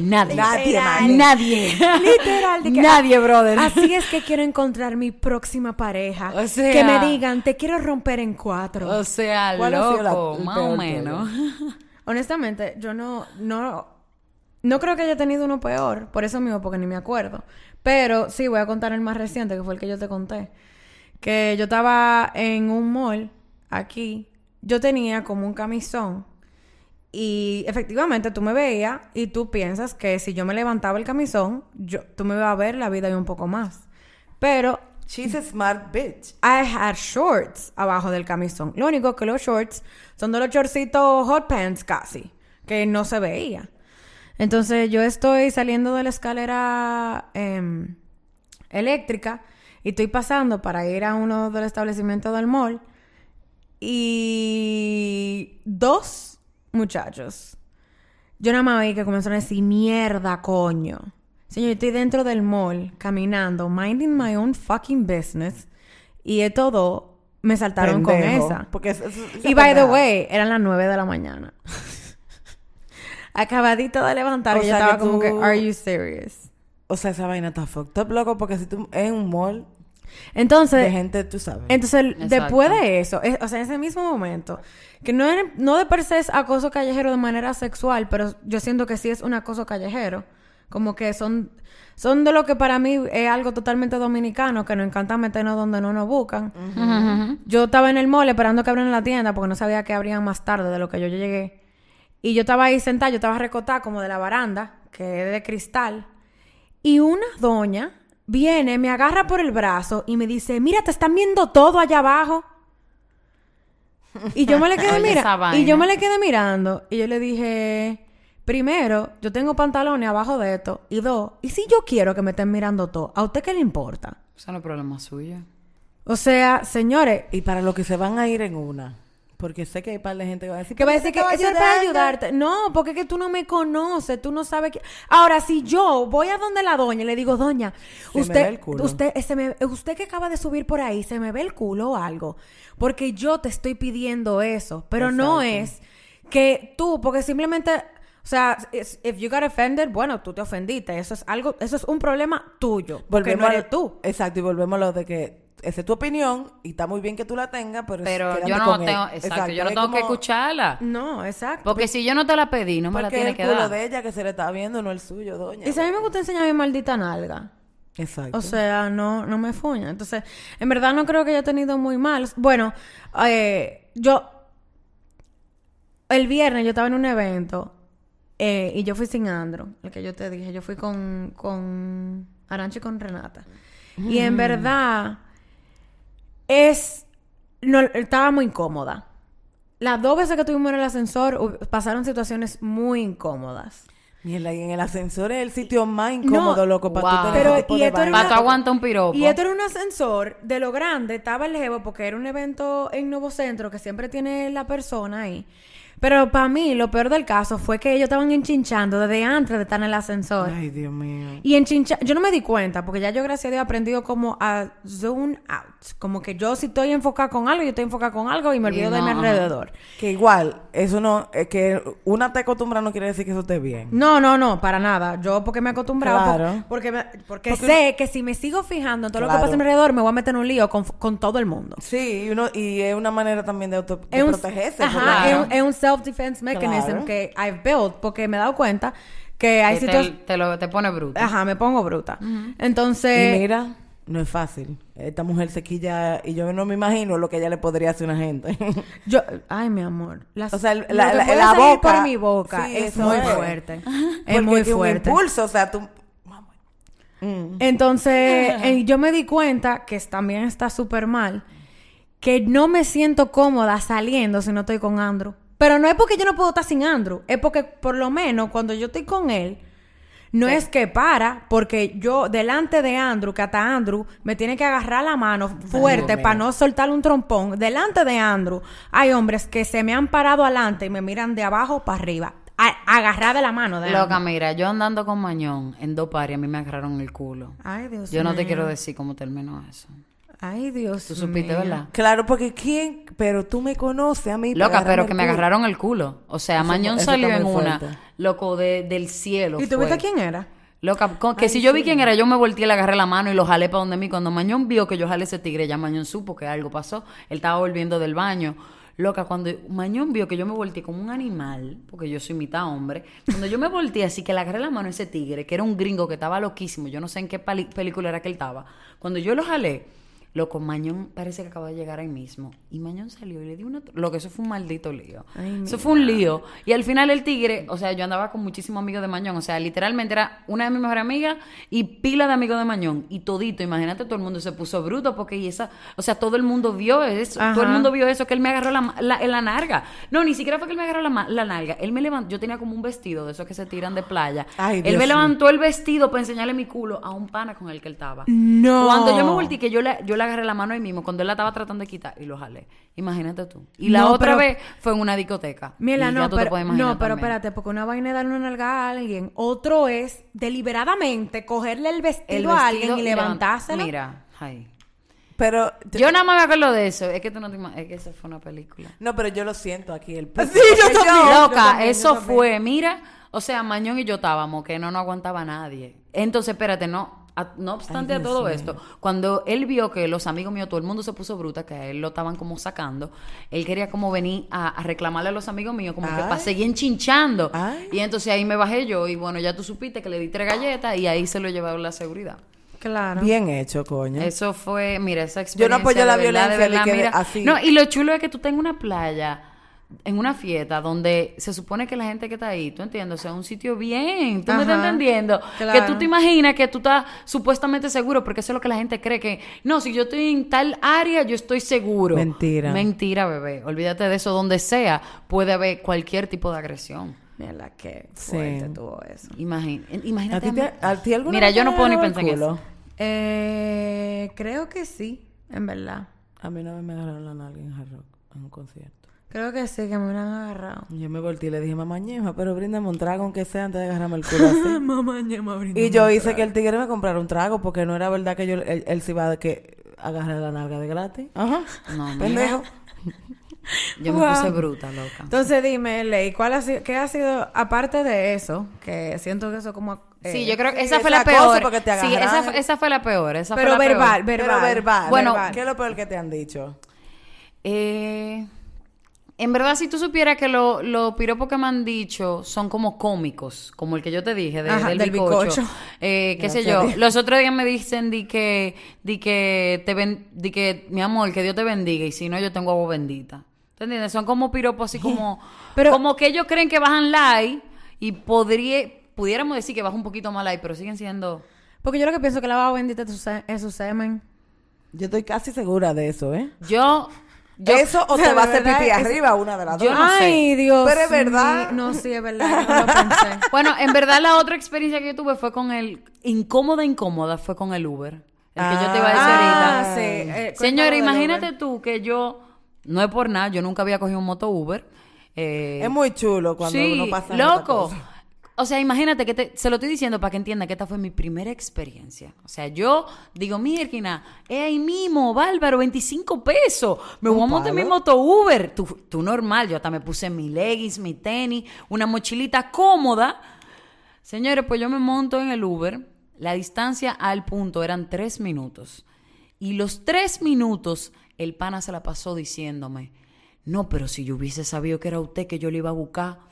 Nadie. Nadie, Nadie. Nadie. Literal, de que- Nadie, brother. Así es que quiero encontrar mi próxima pareja. O sea- que me digan, te quiero romper en cuatro. O sea, ¿Cuál ha sido la- loco, el más o menos. Honestamente, yo no, no, no creo que haya tenido uno peor, por eso mismo, porque ni me acuerdo. Pero sí, voy a contar el más reciente, que fue el que yo te conté. Que yo estaba en un mall aquí, yo tenía como un camisón. Y efectivamente tú me veías y tú piensas que si yo me levantaba el camisón, yo, tú me ibas a ver la vida y un poco más. Pero She's a smart bitch. I had shorts abajo del camisón. Lo único que los shorts son de los shortcitos hot pants casi, que no se veía. Entonces yo estoy saliendo de la escalera em, eléctrica y estoy pasando para ir a uno de los establecimientos del mall y dos muchachos. Yo nada más vi que comenzaron a decir mierda, coño. Señor, yo estoy dentro del mall, caminando, minding my own fucking business. Y estos dos me saltaron Pendejo. con esa. Porque es- es- esa y by the way, eran las nueve de la mañana. Acabadito de levantar, O y yo sea estaba que como que, tú- are you serious? O sea, esa vaina está fucked up, loco, porque si tú en un mall Entonces, de gente, tú sabes. Entonces, Exacto. después de eso, es- o sea, en ese mismo momento, que no, es- no de per se es acoso callejero de manera sexual, pero yo siento que sí es un acoso callejero. Como que son, son de lo que para mí es algo totalmente dominicano, que nos encanta meternos donde no nos buscan. Yo estaba en el mall esperando que abrieran la tienda porque no sabía que abrían más tarde de lo que yo llegué. Y yo estaba ahí sentada, yo estaba recotada como de la baranda, que es de cristal. Y una doña viene, me agarra por el brazo y me dice, mira, te están viendo todo allá abajo. Y yo me le quedé mirando. Y yo me le quedé mirando. Y yo le dije, primero, yo tengo pantalones abajo de esto. Y dos, ¿y si yo quiero que me estén mirando todo? ¿A usted qué le importa? Eso no es problema suyo. O sea, señores, Y para los que se van a ir en una. Porque sé que hay par de gente que va a decir que va a decir que eso es para ayudando". ayudarte. No, porque es que tú no me conoces, tú no sabes que... Ahora, si yo voy a donde la doña y le digo, doña, Se me usted, ve el culo. usted, se me- usted que acaba de subir por ahí, se me ve el culo o algo. Porque yo te estoy pidiendo eso. Pero no es que tú, porque simplemente... O sea, if you got offended, bueno, tú te ofendiste. Eso es algo, eso es un problema tuyo. Porque no a- eres tú. Exacto, y volvemos a lo de que esa es tu opinión y está muy bien que tú la tengas, pero, yo no con él. tengo, exacto, yo no tengo que escucharla. No, exacto. Porque si yo no te la pedí, no me la tienes el que culo dar. de ella que se le está viendo no el suyo, doña. Y si a mí me gusta enseñar mi maldita nalga. Exacto. O sea, no, no me fuña. Entonces, en verdad no creo que haya tenido muy mal. Bueno, eh, yo... El viernes yo estaba en un evento eh, y yo fui sin Andro, el que yo te dije. Yo fui con, con Arancha y con Renata. Y en verdad es... No, estaba muy incómoda. Las dos veces que tuvimos en el ascensor pasaron situaciones muy incómodas. Mierda, y en el ascensor es el sitio más incómodo, No, loco, para wow. tú tener Pero, y esto era aguantar un piropo. Y esto era un ascensor de lo grande, estaba el jevo porque era un evento en Nuevo Centro que siempre tiene la persona ahí. Pero para mí, lo peor del caso fue que ellos estaban enchinchando desde antes de estar en el ascensor. Ay, Dios mío. Y enchincha, yo no me di cuenta, porque ya yo, gracias a Dios, he aprendido como a zoom out. Como que yo si estoy enfocada con algo, yo estoy enfocada con algo y me Y olvido de mi alrededor. Que igual, eso no, es que una te acostumbra no quiere decir que eso esté bien. No, no, no, para nada. Yo porque me he acostumbrado, por- Claro. porque, me- porque, Porque- sé que si me sigo fijando en todo lo que pasa a mi alrededor, me voy a meter en un lío con, con todo el mundo. Sí, y, uno, y es una manera también de, auto, de Es un, protegerse. ajá, es un- es un self-defense mechanism Claro. que I've built porque me he dado cuenta que hay Que te, situaciones... te, lo, te pone bruto. Ajá, me pongo bruta. Entonces... mira, no es fácil. Esta mujer se quilla y yo no me imagino lo que ella le podría hacer a una gente. Yo, ay, mi amor. Las, O sea, la- boca- por mi boca sí, es muy es. fuerte. Es muy es un fuerte. impulso, o sea, tú... Mm. Entonces, eh, yo me di cuenta que también está súper mal, que no me siento cómoda saliendo si no estoy con Andrew. Pero no es porque yo no puedo estar sin Andrew, es porque por lo menos cuando yo estoy con él, no es que para, porque yo delante de Andrew, que hasta Andrew me tiene que agarrar la mano fuerte para mío. no soltar un trompón. Delante de Andrew hay hombres que se me han parado adelante y me miran de abajo para arriba, agarrada de la mano de Andrew. Loca, mira, yo andando con Mañón en dos pares, a mí me agarraron el culo. Ay, Dios Yo no te mío. quiero decir cómo terminó eso. Ay, Dios Tú supiste, mío. ¿verdad? Claro, porque ¿quién? Pero tú me conoces a mí. Loca, pero que me agarraron el culo. O sea, Eso- Mañón eso salió en una, loco, de, del cielo. ¿Y tú viste quién era? Loca, con- que si yo vi quién era, yo me volteé, le agarré la mano y lo jalé para donde mí. Cuando Mañón vio que yo jalé ese tigre, ya Mañón supo que algo pasó. Él estaba volviendo del baño. Loca, cuando Mañón vio que yo me volteé como un animal, porque yo soy mitad hombre, cuando yo me volteé así que le agarré la mano a ese tigre, que era un gringo que estaba loquísimo, yo no sé en qué película era que él estaba, cuando yo lo jalé, loco, Mañón parece que acaba de llegar ahí mismo. Y Mañón salió y le dio una... Lo que eso fue un maldito lío. Ay, eso fue un lío. Y al final el tigre, o sea, yo andaba con muchísimos amigos de Mañón, o sea, literalmente era una de mis mejores amigas y pila de amigos de Mañón. Y todito, imagínate, todo el mundo se puso bruto porque y esa, o sea, todo el mundo vio eso, Ajá. todo el mundo vio eso, que él me agarró la, la, narga. No, ni siquiera fue que él me agarró la, la nalga. Él me levantó, yo tenía como un vestido de esos que se tiran de playa. Ay, él Dios me mío. levantó el vestido para enseñarle mi culo a un pana con el que él estaba. No. Cuando yo me volteé, que yo le, yo le agarré la mano ahí mismo, cuando él la estaba tratando de quitar y lo jalé. Imagínate tú. Y la No, otra pero- vez fue en una discoteca. Mira, Y no, ya tú te pero, puedes imaginar no, pero también. espérate, porque una vaina es darle una nalga a alguien, otro es deliberadamente cogerle el vestido, El a alguien y levant- levantárselo. Mira, ay. Pero... Yo nada más me acuerdo de eso. Es que tú no te ima- Es que eso fue una película. No, pero yo lo siento aquí. El Sí, yo también. Loca, también, yo eso también. fue, mira, o sea, Mañón y yo estábamos, que no nos aguantaba nadie. Entonces, espérate, no, a- no obstante Ay, a todo esto, cuando él vio que los amigos míos, todo el mundo se puso bruta, que a él lo estaban como sacando, él quería como venir a, a reclamarle a los amigos míos, como que para seguir enchinchando. Ay. Y entonces ahí me bajé yo, y bueno, ya tú supiste que le di tres galletas, y ahí se lo llevaron la seguridad. Claro. Bien hecho, coño. Eso fue, mira, esa Yo experiencia. no apoyo la verdad, violencia de verdad, que mira. así. No, y lo chulo es que tú tengas una playa en una fiesta donde se supone que la gente que está ahí, tú entiendes, o sea, un sitio bien, tú me estás entendiendo, claro. que tú te imaginas que tú estás supuestamente seguro, porque eso es lo que la gente cree que, no, si yo estoy en tal área, yo estoy seguro. Mentira. Mentira, bebé. Olvídate de eso, donde sea, puede haber cualquier tipo de agresión. Mira, qué fuerte Sí. tuvo eso. Imagín- imagínate. ¿A ti te- mí. a ti alguna Mira, vez yo te no puedo ni pensar en culo? eso. Eh, creo que sí, en verdad. A mí vez me agarraron la nalga en Hard Rock, en un concierto. Creo que sí, que me hubieran agarrado. Yo me volteé y le dije, mamá ñema, pero bríndame un trago aunque sea antes de agarrarme el culo así. Mamá, ya me y yo hice que el tigre me comprara un trago porque no era verdad que yo, él, él se iba a que agarrar la nalga de gratis. Ajá. No, mira. Pendejo. Yo me Wow. puse bruta, loca. Entonces dime, Ley, ¿cuál ha sido, ¿qué ha sido, aparte de eso, que siento que eso como... eh, Sí, yo creo que esa es fue la peor. porque te Sí, esa, esa fue la peor. Esa Pero fue la verbal, peor. verbal. Pero verbal. Bueno, verbal. ¿Qué es lo peor que te han dicho? Eh, en verdad, si tú supieras que lo- los piropos que me han dicho son como cómicos, como el que yo te dije, de- Ajá, del, del bicocho. bicocho. Eh, qué sé yo. Los otros días me dicen di que, di que te ben- di que, mi amor, que Dios te bendiga, y si no, yo tengo agua bendita. ¿Te entiendes? Son como piropos así como, Pero- como que ellos creen que bajan like y podría, pudiéramos decir que baja un poquito más like, pero siguen siendo. Porque yo lo que pienso que la baba bendita es su, se- es su semen. Yo estoy casi segura de eso, ¿eh? Yo, yo eso o o sea, te va a hacer pipí es- arriba, una de las dos. No sé. Ay, Dios Pero es verdad. No, sí, es verdad. yo no lo pensé. Bueno, en verdad la otra experiencia que yo tuve fue con el incómoda, incómoda, fue con el Uber. El que yo te iba a decir Ah, ahorita. sí. eh, Señora, imagínate tú que yo, no es por nada, yo nunca había cogido un moto Uber. Eh, Es muy chulo cuando sí, uno pasa loco. O sea, imagínate que te- se lo estoy diciendo para que entienda que esta fue mi primera experiencia. O sea, yo digo, Mirkina, es ahí mismo, bárbaro, 25 pesos. Me voy a montar mi moto Uber. Tú, tú normal, yo hasta me puse mi leggings, mi tenis, una mochilita cómoda. Señores, pues yo me monto en el Uber. La distancia al punto eran tres minutos. Y los tres minutos, el pana se la pasó diciéndome, no, pero si yo hubiese sabido que era usted que yo le iba a buscar.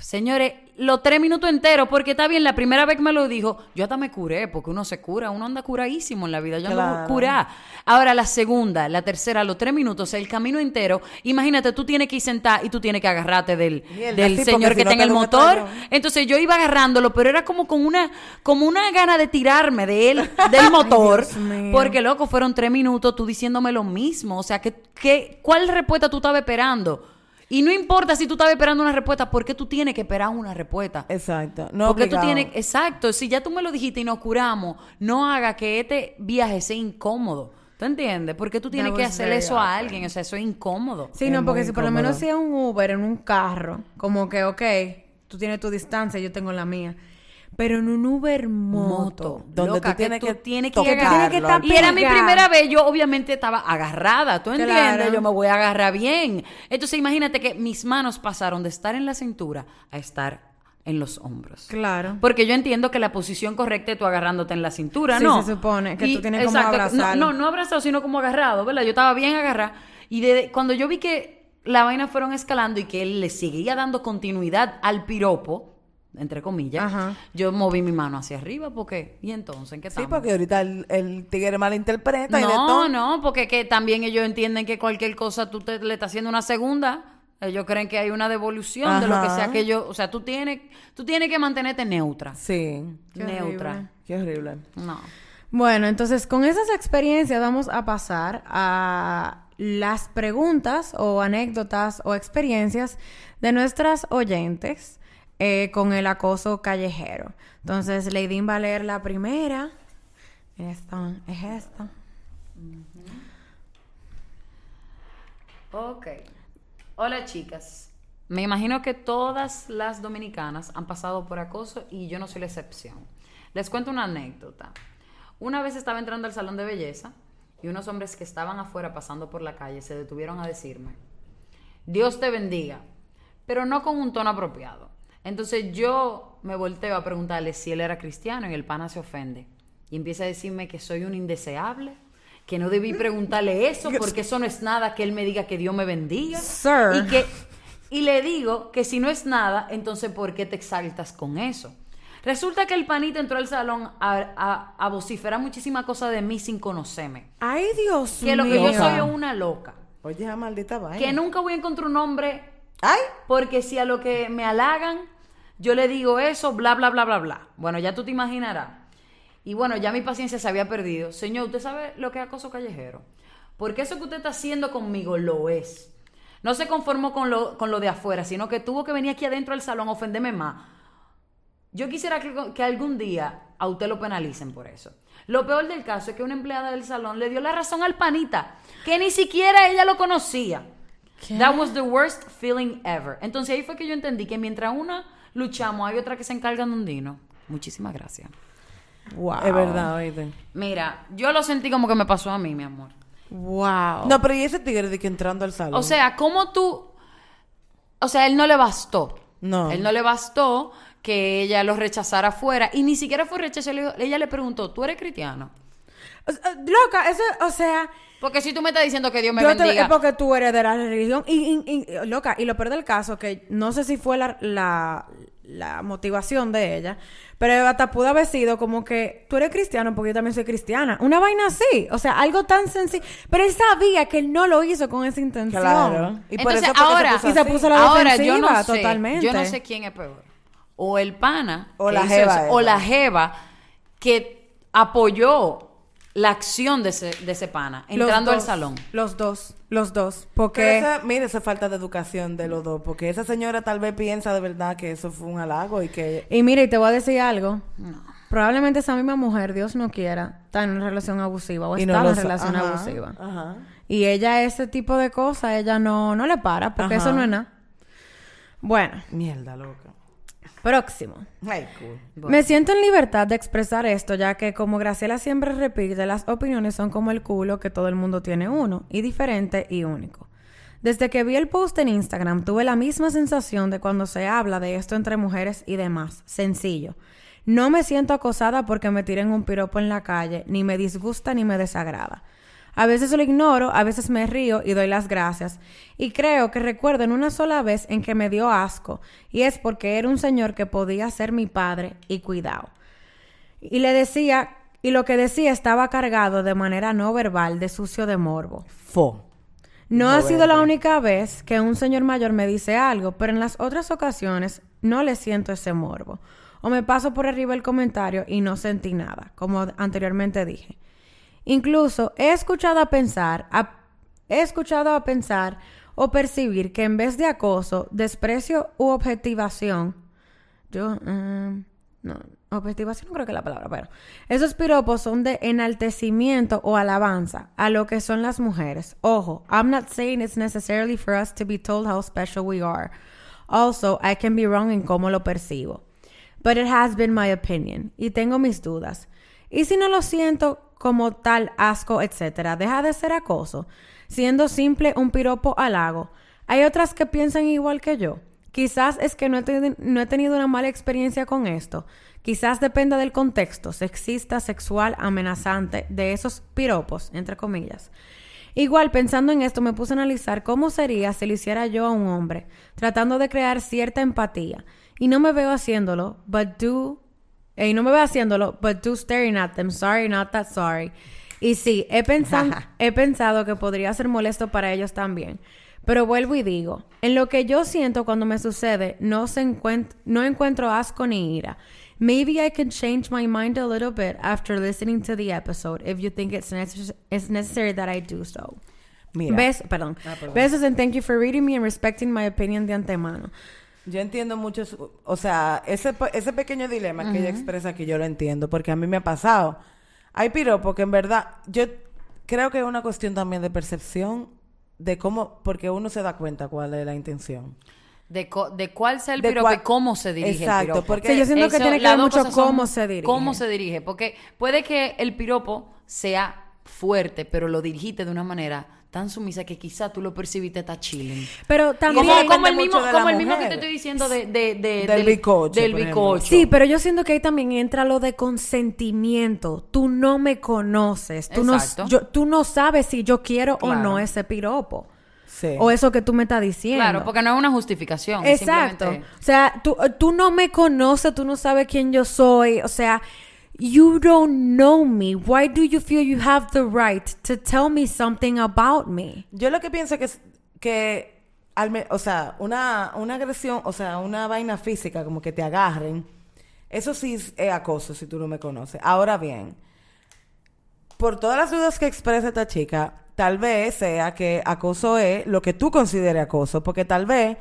Señores, los tres minutos enteros, porque está bien, la primera vez que me lo dijo, yo hasta me curé, porque uno se cura, uno anda curadísimo en la vida, yo ando Claro. curada. Ahora, la segunda, la tercera, los tres minutos, el camino entero, imagínate, tú tienes que ir sentar y tú tienes que agarrarte del, Mierda, del sí, señor si que no está en el motor. Entonces yo iba agarrándolo, pero era como con una, como una gana de tirarme de él, del motor, porque loco, fueron tres minutos tú diciéndome lo mismo. O sea, que, que, ¿cuál respuesta tú estabas esperando? Y no importa si tú estabas esperando una respuesta, ¿por qué tú tienes que esperar una respuesta? Exacto. No Porque tú tienes, exacto, si ya tú me lo dijiste y nos curamos, no haga que este viaje sea incómodo. ¿Tú entiendes? Porque tú tienes That que hacer eso a alguien, o sea, eso es incómodo. Sí, Es no, porque si por lo menos es un Uber en un carro, como que, ok, tú tienes tu distancia, yo tengo la mía. Pero en un Uber moto. moto, donde loca, tú tienes tú que tienes que. Que tienes que estar y era mi primera vez, yo obviamente estaba agarrada, ¿tú entiendes? Claro. Yo me voy a agarrar bien. Entonces imagínate que mis manos pasaron de estar en la cintura a estar en los hombros. Claro. Porque yo entiendo que la posición correcta es tú agarrándote en la cintura, Sí, ¿no? se supone que tú tienes como exacto, abrazarlo. No, no, no abrazado, sino como agarrado, ¿verdad? Yo estaba bien agarrada. Y de, cuando yo vi que la vaina fueron escalando y que él le seguía dando continuidad al piropo, entre comillas, Ajá. yo moví mi mano hacia arriba porque, ¿y entonces en qué Sí, estamos? porque ahorita el, el tigre malinterpreta y de No, todo. no, porque que también ellos entienden que cualquier cosa tú te, le estás haciendo una segunda. Ellos creen que hay una devolución de lo que sea que ellos, o sea, tú tienes, tú tienes que mantenerte neutra. Sí. Qué neutra. horrible. Qué horrible. No. Bueno, entonces con esas experiencias vamos a pasar a las preguntas o anécdotas o experiencias de nuestras oyentes eh, con el acoso callejero. Entonces, Lady va a leer la primera. Esta es esta. Ok. Hola chicas. Me imagino que todas las dominicanas han pasado por acoso y yo no soy la excepción. Les cuento una anécdota. Una vez estaba entrando al salón de belleza y unos hombres que estaban afuera pasando por la calle se detuvieron a decirme, Dios te bendiga, pero no con un tono apropiado. Entonces yo me volteo a preguntarle si él era cristiano y el pana se ofende. Y empieza a decirme que soy un indeseable, que no debí preguntarle eso porque eso no es nada que él me diga que Dios me bendiga. Sir. Y que y le digo que si no es nada, entonces ¿por qué te exaltas con eso? Resulta que el panito entró al salón a, a- a vociferar muchísimas cosas de mí sin conocerme. Ay, Dios Que lo que yo mío. soy es una loca. Oye, esa maldita vaina. Que nunca voy a encontrar un hombre ¡Ay! porque si a lo que me halagan, yo le digo eso, bla, bla, bla, bla, bla. Bueno, ya tú te imaginarás. Y bueno, ya mi paciencia se había perdido. Señor, ¿usted sabe lo que es acoso callejero? Porque eso que usted está haciendo conmigo lo es. No se conformó con lo, con lo de afuera, sino que tuvo que venir aquí adentro al salón a ofenderme más. Yo quisiera que, que algún día a usted lo penalicen por eso. Lo peor del caso es que una empleada del salón le dio la razón al panita, que ni siquiera ella lo conocía. That was the worst feeling ever. Entonces ahí fue que yo entendí que mientras una luchamos, hay otra que se encarga de un dino. Muchísimas gracias. Wow. Es verdad, oíste. Mira, yo lo sentí como que me pasó a mí, mi amor. Wow. No, pero ¿y ese tigre de que entrando al salón? O sea, ¿cómo tú...? O sea, él no le bastó. No. Él no le bastó que ella lo rechazara afuera. Y ni siquiera fue le- Ella le preguntó, ¿tú eres cristiano? Loca, eso, o sea, Porque si tú me estás diciendo que Dios me yo te, bendiga... es porque tú eres de la religión. Y, y- y- loca, y lo peor del caso, que no sé si fue la, la, la motivación de ella, pero hasta pudo haber sido como que tú eres cristiano porque yo también soy cristiana. Una vaina así. O sea, algo tan sencillo. Pero él sabía que él no lo hizo con esa intención. Claro. Y por Entonces, eso ahora- puso Y se puso la Ahora, yo defensiva no sé, totalmente. Yo no sé quién es peor. O el pana. O la jeva eso. O la jeva que apoyó la acción de ese, de ese pana entrando al salón. Los dos, los dos. Porque... esa, mire, esa falta de educación de los dos. Porque esa señora tal vez piensa de verdad que eso fue un halago y que... Y mira, y te voy a decir algo. Probablemente esa misma mujer, Dios no quiera, está en una relación abusiva o y está no en una relación Ajá, abusiva. Ajá. Y ella ese tipo de cosas, ella no, no le para, porque Ajá. eso no es nada. Bueno, Mierda, loca. Próximo. Ay, cool. Me siento en libertad de expresar esto, ya que como Graciela siempre repite, las opiniones son como el culo que todo el mundo tiene uno, y diferente y único. Desde que vi el post en Instagram, tuve la misma sensación de cuando se habla de esto entre mujeres y demás. Sencillo. No me siento acosada porque me tiren un piropo en la calle, ni me disgusta ni me desagrada. A veces lo ignoro, a veces me río y doy las gracias. Y creo que recuerdo en una sola vez en que me dio asco, y es porque era un señor que podía ser mi padre y cuidado. Y le decía, y lo que decía estaba cargado de manera no verbal de sucio de morbo. Fo. No ha Joder. sido la única vez que un señor mayor me dice algo, pero en las otras ocasiones no le siento ese morbo. O me paso por arriba el comentario y no sentí nada, como anteriormente dije. Incluso he escuchado a pensar, he escuchado a pensar o percibir que en vez de acoso, desprecio u objetivación, yo, mm, no, objetivación no creo que es la palabra, pero esos piropos son de enaltecimiento o alabanza a lo que son las mujeres. Ojo, I'm not saying it's necessarily for us to be told how special we are. Also, I can be wrong en cómo lo percibo. But it has been my opinion. Y tengo mis dudas. Y si no lo siento como tal asco, etcétera, deja de ser acoso, siendo simple un piropo halago. Hay otras que piensan igual que yo. Quizás es que no he, no he tenido una mala experiencia con esto. Quizás dependa del contexto sexista, sexual, amenazante de esos piropos, entre comillas. Igual, pensando en esto, me puse a analizar cómo sería si lo hiciera yo a un hombre, tratando de crear cierta empatía. Y no me veo haciéndolo, but do... eh, y no me veo haciéndolo, but do staring at them. Sorry, not that sorry. Y sí, he pensado, he pensado que podría ser molesto para ellos también. Pero vuelvo y digo, en lo que yo siento cuando me sucede, no, se encuent- no encuentro asco ni ira. Maybe I can change my mind a little bit after listening to the episode if you think it's, necess- it's necessary that I do so. Mira. Perdón. Ah, perdón. Besos and thank you for reading me and respecting my opinion de antemano. Yo entiendo mucho, su- o sea, ese, ese pequeño dilema que ella expresa aquí yo lo entiendo, porque a mí me ha pasado. Hay piropos que en verdad, yo creo que es una cuestión también de percepción de cómo, porque uno se da cuenta cuál es la intención. De, co- de cuál sea el De piropo cuál- y cómo se dirige Exacto, el piropo. porque- Sí, yo siento que tiene que ver mucho cómo se dirige. Cómo se dirige. Porque puede que el piropo sea fuerte, pero lo dirigiste de una manera tan sumisa que quizá tú lo percibiste está chilling. Pero también... Como, el mismo, como el mismo que te estoy diciendo de, de- de- Del bizcocho, Del bizcocho. Sí, pero yo siento que ahí también entra lo de consentimiento. Tú no me conoces. Tú, no, yo- tú no sabes si yo quiero o no ese piropo. Sí. O eso que tú me estás diciendo. Claro, porque no es una justificación. Exacto. simplemente- O sea, tú, tú no me conoces, tú no sabes quién yo soy. O sea, you don't know me. Why do you feel you have the right to tell me something about me? Yo lo que pienso es que, o sea, una, una agresión, o sea, una vaina física, como que te agarren, eso sí es es acoso si tú no me conoces. Ahora bien, por todas las dudas que expresa esta chica, tal vez sea que acoso es lo que tú consideres acoso, porque tal vez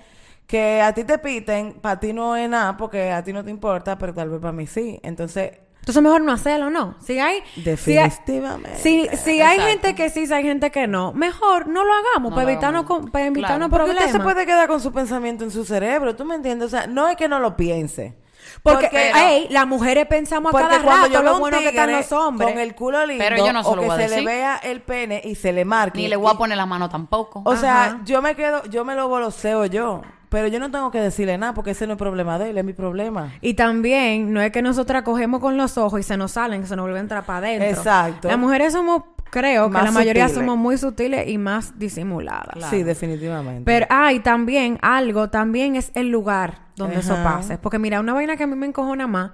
que a ti te piten, para ti no es nada, porque a ti no te importa, pero tal vez para mí sí. Entonces, Entonces mejor no hacerlo, ¿no? Si hay... Definitivamente. Si, si hay gente que sí, si hay gente que no, mejor no lo hagamos No para evitarnos, para evitarnos Claro. Porque problemas. usted se puede quedar con su pensamiento en su cerebro, ¿tú me entiendes? O sea, no es que no lo piense. Porque, Porque- las mujeres pensamos a Porque cada cuando rato yo lo bueno que están los hombres. con el culo lindo Pero yo no se o lo que voy a se le vea el pene y se le marque. Ni le voy a poner la mano tampoco. O sea, yo me quedo, yo me lo voloseo yo, pero yo no tengo que decirle nada porque ese no es problema de él, es mi problema. Y también, no es que nosotras cogemos con los ojos y se nos salen, que se nos vuelven a entrar para adentro. Exacto. Las mujeres somos, creo que Más la mayoría sutiles. somos muy sutiles y más disimuladas. Claro. Sí, definitivamente. Pero hay también algo, también es el lugar donde eso pase. Porque mira, una vaina que a mí me encojona más,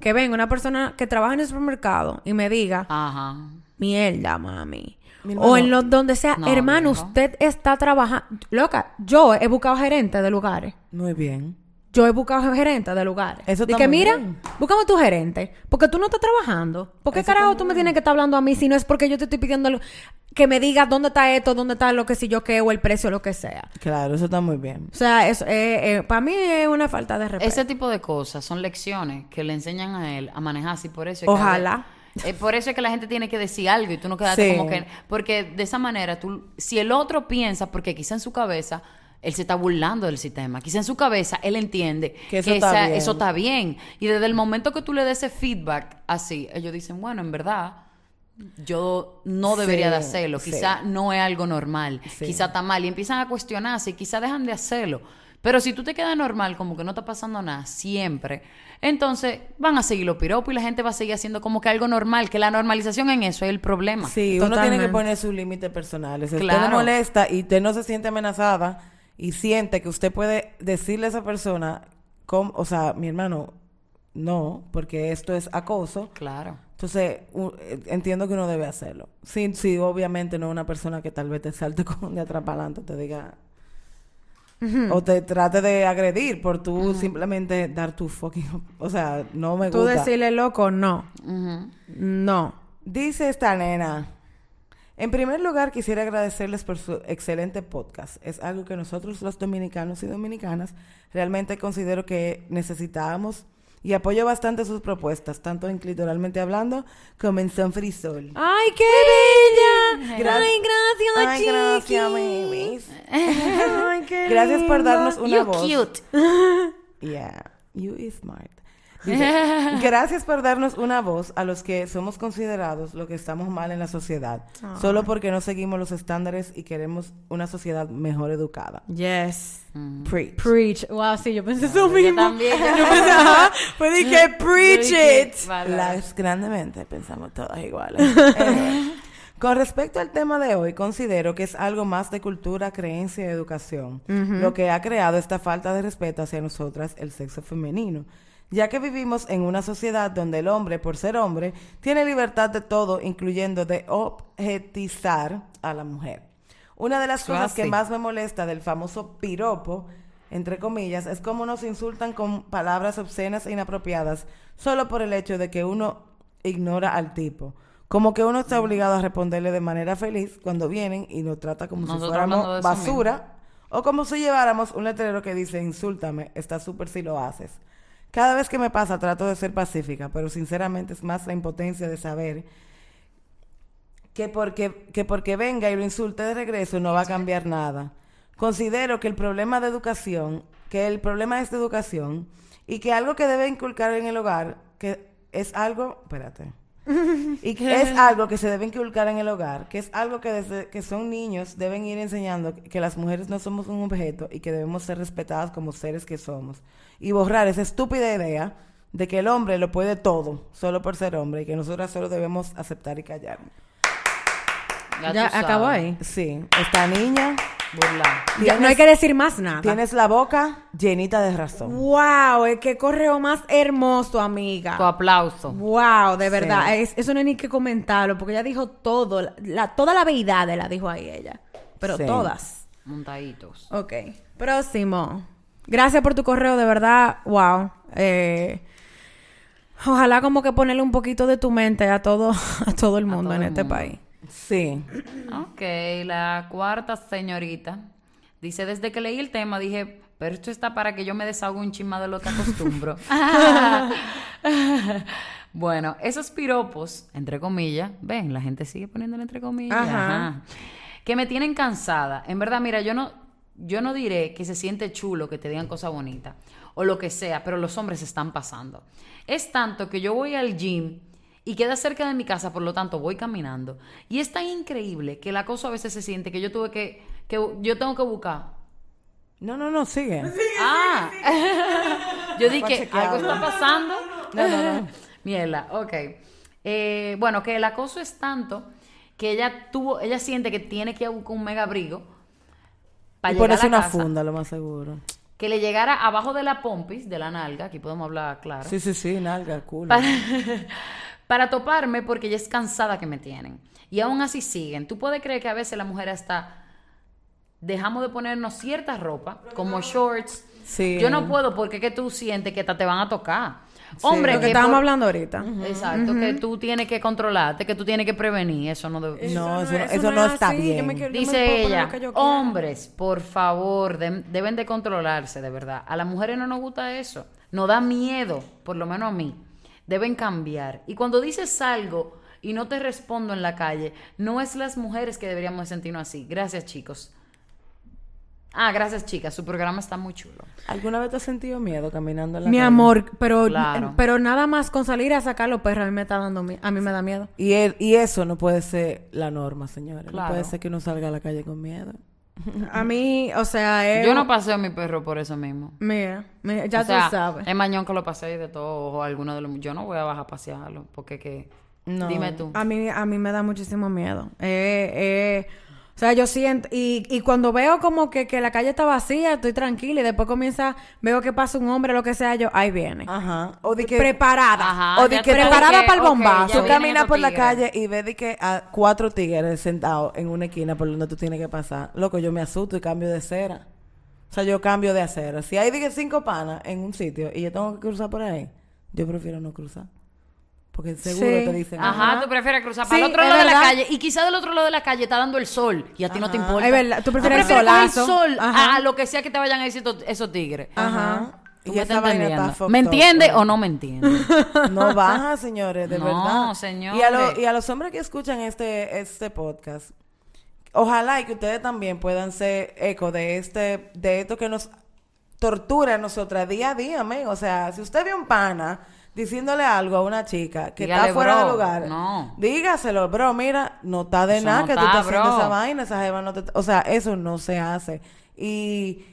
que venga una persona que trabaja en el supermercado y me diga, Ajá. mierda, mami. O en lo, donde sea, No, hermano, usted está trabajando. Loca, yo he buscado gerentes de lugares. Muy bien. Yo he buscado gerentes de lugares. Eso y que mira, bien. búscame tu gerente. Porque tú no estás trabajando. ¿Por qué Eso carajo tú me tienes que estar hablando a mí si no es porque yo te estoy pidiendo algo- que me digas dónde está esto, dónde está lo que si yo qué o el precio, lo que sea? Claro, eso está muy bien. O sea, eso, eh, eh, para mí es una falta de respeto. Ese tipo de cosas son lecciones que le enseñan a él a manejarse y por eso es que Ojalá. Eh, por eso es que la gente tiene que decir algo y tú no quedarte Sí. como que... Porque de esa manera, tú, si el otro piensa, porque quizá en su cabeza él se está burlando del sistema, quizá en su cabeza él entiende Que eso está bien. eso está bien. Y desde el momento que tú le des ese feedback así, ellos dicen, bueno, en verdad, yo no debería Sí, de hacerlo, sí. quizá no es algo normal, Sí. quizá está mal. Y empiezan a cuestionarse y quizá dejan de hacerlo. Pero si tú te quedas normal, como que no está pasando nada, siempre, entonces van a seguir los piropos y la gente va a seguir haciendo como que algo normal, que la normalización en eso es el problema. Sí, uno tiene que poner sus límites personales. Si usted Claro. le molesta y usted no se siente amenazada y siente que usted puede decirle a esa persona, com- o sea, mi hermano, no, porque esto es acoso. Claro. Entonces, eh, entiendo que uno debe hacerlo. Sí, sí, obviamente no una persona que tal vez te salte con de atrás para adelante, te diga... O te trate de agredir por tú simplemente dar tu fucking... O sea, no me Tú gusta. decirle loco, no. No. Dice esta nena. En primer lugar, quisiera agradecerles por su excelente podcast. Es algo que nosotros los dominicanos y dominicanas realmente considero que necesitábamos y apoyo bastante sus propuestas, tanto en clitoralmente hablando como en Son Frisol. ¡Ay, qué bella! Gra- ¡Ay, gracias, Ay, gracias, babies. ¡Ay, qué Gracias por darnos una You voz. cute. Yeah, you is smart. Dice, gracias por darnos una voz a los que somos considerados lo que estamos mal en la sociedad, solo porque no seguimos los estándares y queremos una sociedad mejor educada. Yes. Preach. Preach. Wow, sí, yo pensé eso Yo mismo. también. Yo pensé, ajá. Pues dije, preach it. vale. Las grandemente pensamos todas iguales. Anyway, Con respecto al tema de hoy, considero que es algo más de cultura, creencia y educación, lo que ha creado esta falta de respeto hacia nosotras, el sexo femenino, ya que vivimos en una sociedad donde el hombre, por ser hombre, tiene libertad de todo, incluyendo de objetizar a la mujer. Una de las Eso cosas que más me molesta del famoso piropo, entre comillas, es cómo nos insultan con palabras obscenas e inapropiadas solo por el hecho de que uno ignora al tipo. Como que uno está obligado a responderle de manera feliz cuando vienen y nos trata como Nosotros si fuéramos basura o como si lleváramos un letrero que dice insúltame, está súper si lo haces. Cada vez que me pasa trato de ser pacífica, pero sinceramente es más la impotencia de saber que porque, que porque venga y lo insulte de regreso no va a cambiar nada. Considero que el problema de educación, que el problema es de educación y que algo que debe inculcar en el hogar, que es algo, espérate, y que es algo que se debe inculcar en el hogar, que es algo que desde que son niños deben ir enseñando que las mujeres no somos un objeto y que debemos ser respetadas como seres que somos. Y borrar esa estúpida idea de que el hombre lo puede todo solo por ser hombre y que nosotras solo debemos aceptar y callar. Ya, acabó ahí. Sí, esta niña, Burla. Ya, no hay que decir más nada. tienes la boca llenita de razón. Wow, es que correo más hermoso, amiga. Tu aplauso. Wow, de verdad. Sí. Es- eso no hay ni que comentarlo, porque ella dijo todo. La, toda la beidad la dijo ahí ella. Pero Sí. todas. Montaditos. Ok. Próximo. Gracias por tu correo, de verdad. Wow. Eh, ojalá como que ponerle un poquito de tu mente a todo, a todo el mundo todo en el este mundo. país. Sí. Ok, la cuarta señorita dice, desde que leí el tema dije, pero esto está para que yo me desahogue un chisma de lo que acostumbro. Bueno, esos piropos, entre comillas, ven, la gente sigue poniéndole entre comillas, Ajá. ajá, que me tienen cansada. En verdad, mira, yo no, yo no diré que se siente chulo que te digan cosas bonitas o lo que sea, pero los hombres se están pasando. Es tanto que yo voy al gym y queda cerca de mi casa, por lo tanto voy caminando. Y es tan increíble que el acoso a veces se siente que yo tuve que, que yo tengo que buscar. No, no, no, sigue. Ah, yo dije, algo está pasando. No, no, no. Mierda, ok. Eh, bueno, que el acoso es tanto que ella tuvo, ella siente que tiene que ir a buscar un mega abrigo para Y llegar a ponerse una casa, funda, lo más seguro. que le llegara abajo de la pompis, de la nalga, aquí podemos hablar claro, Sí, sí, sí, nalga, culo. para, para toparme porque ella es cansada que me tienen. Y aún así siguen. Tú puedes creer que a veces la mujer hasta dejamos de ponernos cierta ropa, como shorts. Sí. Yo no puedo porque es que tú sientes que hasta te van a tocar. Hombre, Lo que que estábamos por- hablando ahorita. Exacto, que tú tienes que controlarte, que tú tienes que prevenir, eso no debe... No, eso, no- eso no es está así, yo me bien. me Dice ella, hombres, por favor, de- deben de controlarse, de verdad. A las mujeres no nos gusta eso. Nos da miedo, por lo menos a mí. Deben cambiar. Y cuando dices algo y no te respondo en la calle, no es las mujeres que deberíamos de sentirnos así. Gracias, chicos. Ah, gracias, chicas. Su programa está muy chulo. ¿Alguna vez te has sentido miedo caminando en la Mi calle? amor, pero, Claro. pero nada más con salir a sacar los perros a mí me está dando mie- a mí me da miedo. Y, el- y eso no puede ser la norma, señores. No puede ser que uno salga a la calle con miedo. A mí, o sea, Yo no paseo a mi perro por eso mismo. Mira, mira, ya o sea, tú sabes. Es mañón que lo pasé y de todo, o alguno de los... Yo no voy a bajar a pasearlo, porque que... No. Dime tú. A mí, a mí me da muchísimo miedo. Eh, eh, o sea, yo siento, y, y cuando veo como que, que la calle está vacía, estoy tranquila y después comienza, veo que pasa un hombre, lo que sea, yo, ahí viene. Ajá. O de que... Preparada. Ajá, o de que preparada para el bombazo. Tú vienen caminas por la calle y ves de que a cuatro tigres sentados en una esquina por donde tú tienes que pasar. Loco, yo me asusto y cambio de acera. O sea, yo cambio de acera. Si hay de que cinco panas en un sitio y yo tengo que cruzar por ahí, yo prefiero no cruzar. Porque seguro Sí. te dicen... Ajá, tú prefieres cruzar Sí, para el otro es lado de la verdad. calle y quizá del otro lado de la calle está dando el sol y a ti no te Ajá. importa. Es verdad, tú prefieres el coger solazo. el sol Ajá. a lo que sea que te vayan a decir to- esos tigres. Ajá. ¿Tú Y me esa estás vaina entendiendo? está fucked ¿Me up, entiende o no me entiende? No baja, señores, de No, verdad. señores. Y a, lo- y a los hombres que escuchan este, este podcast, ojalá y que ustedes también puedan ser eco de este, de esto que nos tortura a nosotras día a día, men. O sea, si usted ve un pana diciéndole algo a una chica que Dígale, está fuera bro. de lugar, No. dígaselo, bro, mira, no está de Eso nada no que tú está, estás haciendo esa vaina, esa jeva no te... O sea, eso no se hace. Y...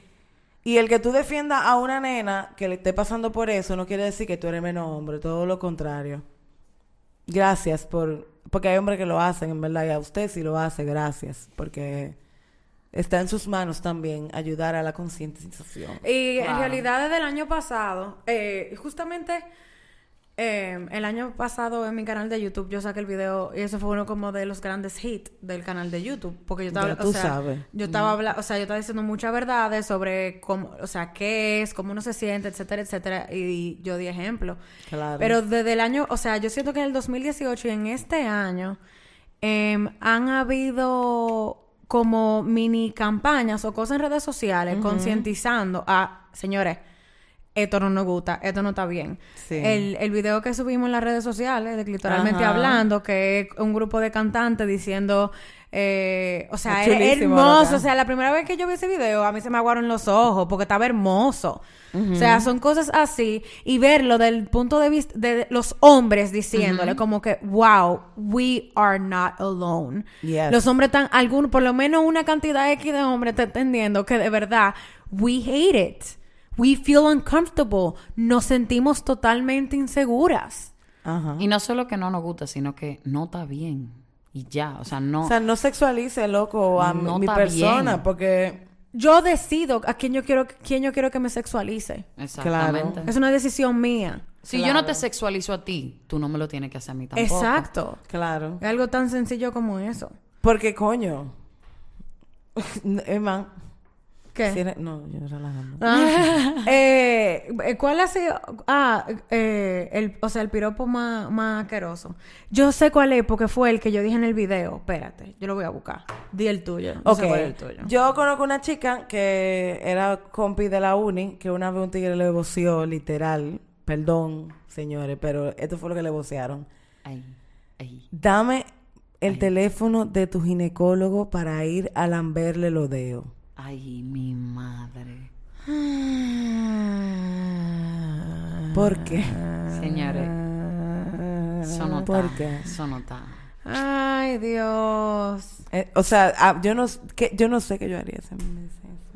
Y el que tú defiendas a una nena que le esté pasando por eso no quiere decir que tú eres menos hombre, todo lo contrario. Gracias por... Porque hay hombres que lo hacen, en verdad, y a usted sí lo hace, gracias. Porque está en sus manos también ayudar a la concientización. Y en realidad desde el año pasado, eh, justamente eh, el año pasado en mi canal de YouTube yo saqué el video y eso fue uno como de los grandes hits del canal de YouTube porque yo estaba, Ya tú o sea, sabes. yo estaba habla- o sea, yo estaba diciendo muchas verdades sobre cómo, o sea, qué es, cómo uno se siente, etcétera, etcétera y yo di ejemplo. Claro. Pero desde el año, o sea, yo siento que en el 2018 y en este año em, han habido como mini campañas o cosas en redes sociales concientizando a, señores, esto no nos gusta, esto no está bien. Sí. El, el video que subimos en las redes sociales, de Ajá. hablando, que es un grupo de cantantes diciendo, eh, o sea, Es hermoso. O sea, la primera vez que yo vi ese video, a mí se me aguaron los ojos porque estaba hermoso. O sea, son cosas así. Y verlo del punto de vista de los hombres diciéndole como que, wow, we are not alone. Yes. Los hombres están, algún, por lo menos una cantidad X de hombres está entendiendo que de verdad, we hate it. We feel uncomfortable. Nos sentimos totalmente inseguras. Ajá. y no solo que no nos gusta, sino que no está bien. Y ya, o sea, no... O sea, no sexualice, loco, a No mi persona, bien. porque... Yo decido a quién yo quiero, quién yo quiero que me sexualice. Exactamente. Es una decisión mía. Si yo no te sexualizo a ti, tú no me lo tienes que hacer a mí tampoco. Exacto. Claro. Es algo tan sencillo como eso. Porque, coño... Man, ¿Qué? si eres- No, yo relajando. Ah, eh, eh, ¿Cuál ha sido? Ah, eh, el, o sea, el piropo más, más asqueroso. Yo sé cuál es porque fue el que yo dije en el video. Espérate, yo lo voy a buscar. Di el tuyo. Yo Ok, sé cuál es el tuyo. yo conozco una chica que era compi de la uni, que una vez un tigre le voció literal perdón, señores, pero esto fue lo que le vocearon. Ay, ay. Dame el teléfono de tu ginecólogo para ir a lamberle los dedos. Ay, mi madre. ¿Por qué? Señores, ¿Por está. qué? Eso no está. Ay, Dios. Eh, o sea, ah, yo no, que, yo no sé qué yo haría eso.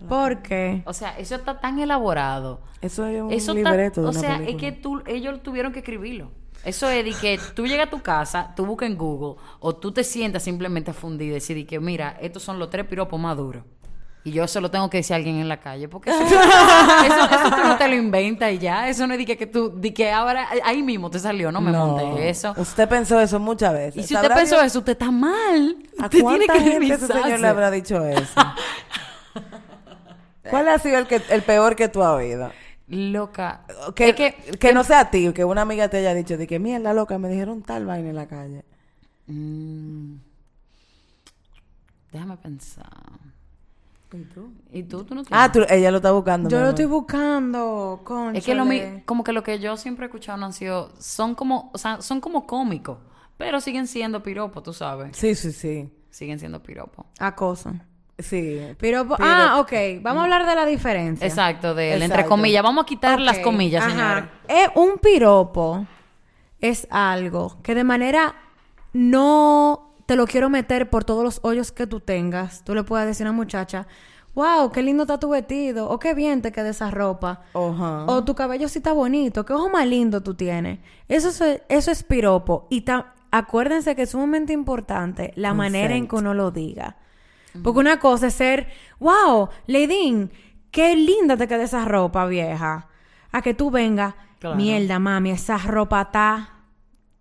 ¿Por qué? O sea, eso está tan elaborado. Eso es un Eso está, libreto de o una sea, película. es que tú, ellos tuvieron que escribirlo. Eso es de que tú llegas a tu casa, tú buscas en Google, o tú te sientas simplemente a fundir y decir que, mira, estos son los tres piropos más duros. Y yo se lo tengo que decir a alguien en la calle, porque eso, eso, eso tú no te lo inventas y ya. Eso no es de que, que tú, de que ahora, ahí mismo te salió, no me No, monté eso. Usted pensó eso muchas veces. Y si usted ¿Sabrá pensó Dios eso, usted está mal. ¿A Usted tiene que gente ese señor le habrá dicho eso? ¿Cuál ha sido el, que, el peor que tú has oído? Loca. Que, Es que, que, no sea a ti, que una amiga te haya dicho de que mierda loca, me dijeron tal vaina en la calle. Mm. déjame pensar. ¿Y tú? ¿Y tú? ¿Tú no Ah, tienes? tú, ella lo está buscando. Yo lo estoy buscando, con Es que lo mi- como que lo que yo siempre he escuchado no han sido, son como, o sea, son como cómicos, pero siguen siendo piropos, tú sabes. Sí, sí, sí. Siguen siendo piropos. Acoso. Sí. Piropo. Ah, ok. Vamos a hablar de la diferencia. Exacto, de él, entre comillas. Vamos a quitar las comillas, ajá. señores. Eh, un piropo es algo que de manera no te lo quiero meter por todos los hoyos que tú tengas. Tú le puedes decir a una muchacha, wow, qué lindo está tu vestido, o qué bien te queda esa ropa. Ajá. O tu cabello sí está bonito, qué ojo más lindo tú tienes. Eso es, eso es piropo. Y ta- acuérdense que es sumamente importante la manera en que uno lo diga. Porque una cosa es ser, wow, Leidín, qué linda te queda esa ropa vieja. A que tú vengas, Claro. mierda, mami, esa ropa está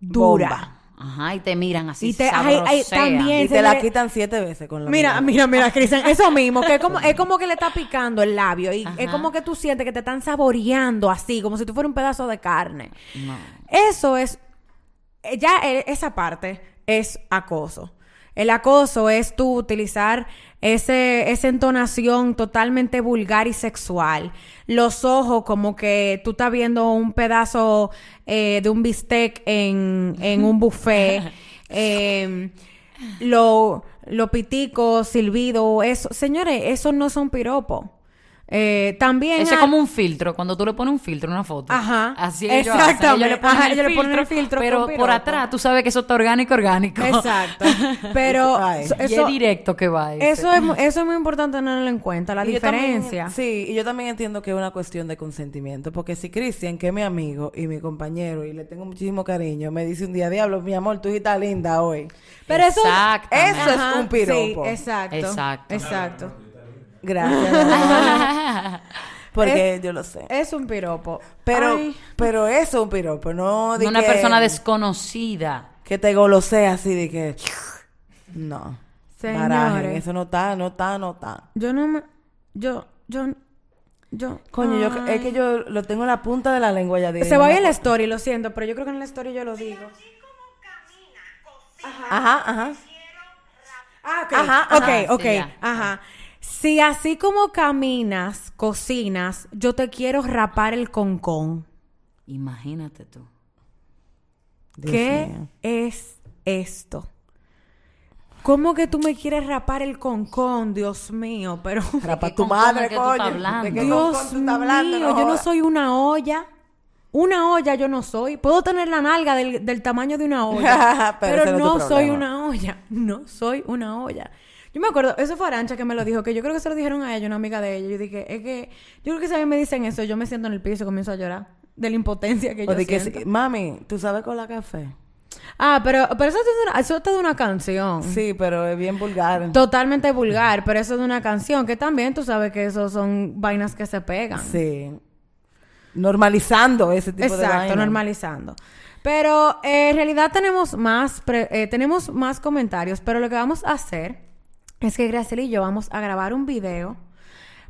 dura. Bomba. Ajá, y te miran así, Y te- ay, ay, sabrosean. también. y te la quitan siete veces con la Mira, mirada. mira, mira, Cristian, eso mismo, que es como, es como que le está picando el labio y es como que tú sientes que te están saboreando así, como si tú fueras un pedazo de carne. No. Eso es, eh, ya eh, esa parte es acoso. El acoso es tú utilizar ese, esa entonación totalmente vulgar y sexual. Los ojos como que tú estás viendo un pedazo eh, de un bistec en, en un buffet. Eh, lo, lo pitico, silbido, eso. Señores, esos no son piropos. Eh, también Eso es como un filtro, cuando tú le pones un filtro a una foto. Ajá. Así ellos hacen. Exactamente. Ellos le ponen, Ajá, el, ellos le ponen filtro, el filtro pero por atrás tú sabes que eso está orgánico, orgánico. Exacto. Pero Ay. y es directo que va ese. eso, es, eso es muy importante tenerlo en cuenta, la Y yo también- diferencia. sí, y yo también entiendo que es una cuestión de consentimiento. Porque si Cristian, que es mi amigo y mi compañero y le tengo muchísimo cariño, me dice un día, diablo, mi amor, tú estás linda hoy. Pero eso. Eso es un piropo. Sí, exacto. Exacto. Exacto. Gracias. porque yo lo sé. Es un piropo. Pero, Ay, pero eso es un piropo, no de una que- persona desconocida. que te golosea así de que no. Señores. Barajen, eso no está, no está, no está. yo no me... Yo... Yo... Yo... Coño, yo, es que yo lo tengo en la punta de la lengua ya Se va en la story, lo siento, pero yo creo que en la story yo lo digo. Ajá, ajá. Ah, ok. Ajá, ok, ajá. ok. Sí, ya. Ajá. Si así como caminas, cocinas, yo te quiero rapar el concón. Imagínate tú. Dios ¿Qué mío. es esto? ¿Cómo que tú me quieres rapar el concón, Dios mío? Pero Rapa tu madre, que tú coño. estás hablando? ¿De qué Dios concón tú estás hablando? mío, yo no soy una olla. Una olla yo no soy. Puedo tener la nalga del, del tamaño de una olla. Pero no soy una olla. No soy una olla. Yo me acuerdo, eso fue Arancha que me lo dijo, que yo creo que se lo dijeron a ella, una amiga de ella. Yo dije, es que, yo creo que si a mí me dicen eso, yo me siento en el piso y comienzo a llorar. De la impotencia que O yo de que siento. si- mami, ¿tú sabes con la café? Ah, pero, pero eso es de una, eso es de una canción. Sí, pero es bien vulgar. Totalmente vulgar, pero eso es de una canción que también tú sabes que eso son vainas que se pegan. Sí. Normalizando ese tipo de Exacto, vaina. normalizando. Pero eh, en realidad tenemos más, pre- eh, tenemos más comentarios, pero lo que vamos a hacer es que Graciela y yo vamos a grabar un video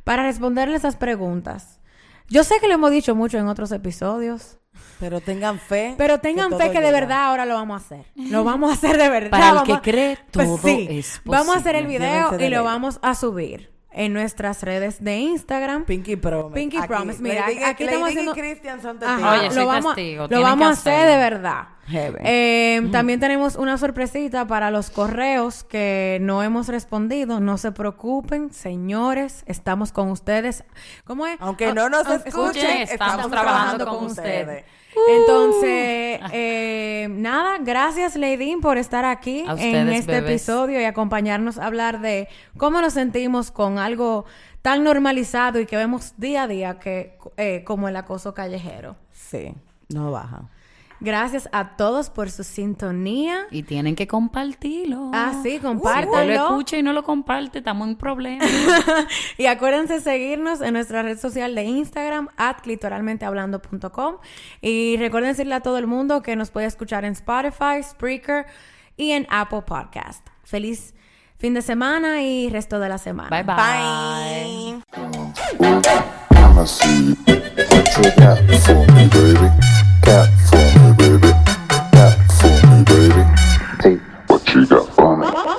para responderle esas preguntas. Yo sé que lo hemos dicho mucho en otros episodios, Pero tengan fe. pero tengan fe que de verdad ahora lo vamos a hacer. Lo vamos a hacer de verdad. Para el Vamos que cree, Pues todo sí, es Vamos a hacer el posible. video y lo vamos a subir. En nuestras redes de Instagram. Pinky Promise. Pinky Aquí, Promise. Mira, Lady- aquí Lady estamos haciendo... Christian son Ajá, testigos. Oye, soy lo vamos, testigo, lo vamos a hacer de verdad. Eh, También tenemos una sorpresita para los correos que no hemos respondido. No se preocupen, señores, estamos con ustedes. ¿Cómo es? Aunque no nos Aunque- escuchen, estamos trabajando con ustedes. Entonces, eh, nada, gracias Lady por estar aquí en este bebés. episodio y acompañarnos a hablar de cómo nos sentimos con algo tan normalizado y que vemos día a día que eh, como el acoso callejero. Sí, no baja. Gracias a todos por su sintonía. Y tienen que compartirlo. Ah, sí, Si compártanlo. lo escucha y no lo comparte, estamos en problemas. y acuérdense seguirnos en nuestra red social de Instagram, at clitoralmentehablando.com. Y recuerden decirle a todo el mundo que nos puede escuchar en Spotify, Spreaker y en Apple Podcast. Feliz fin de semana y resto de la semana. Bye bye. Bye. got for me, baby? Got for me, baby? Take what you got for me.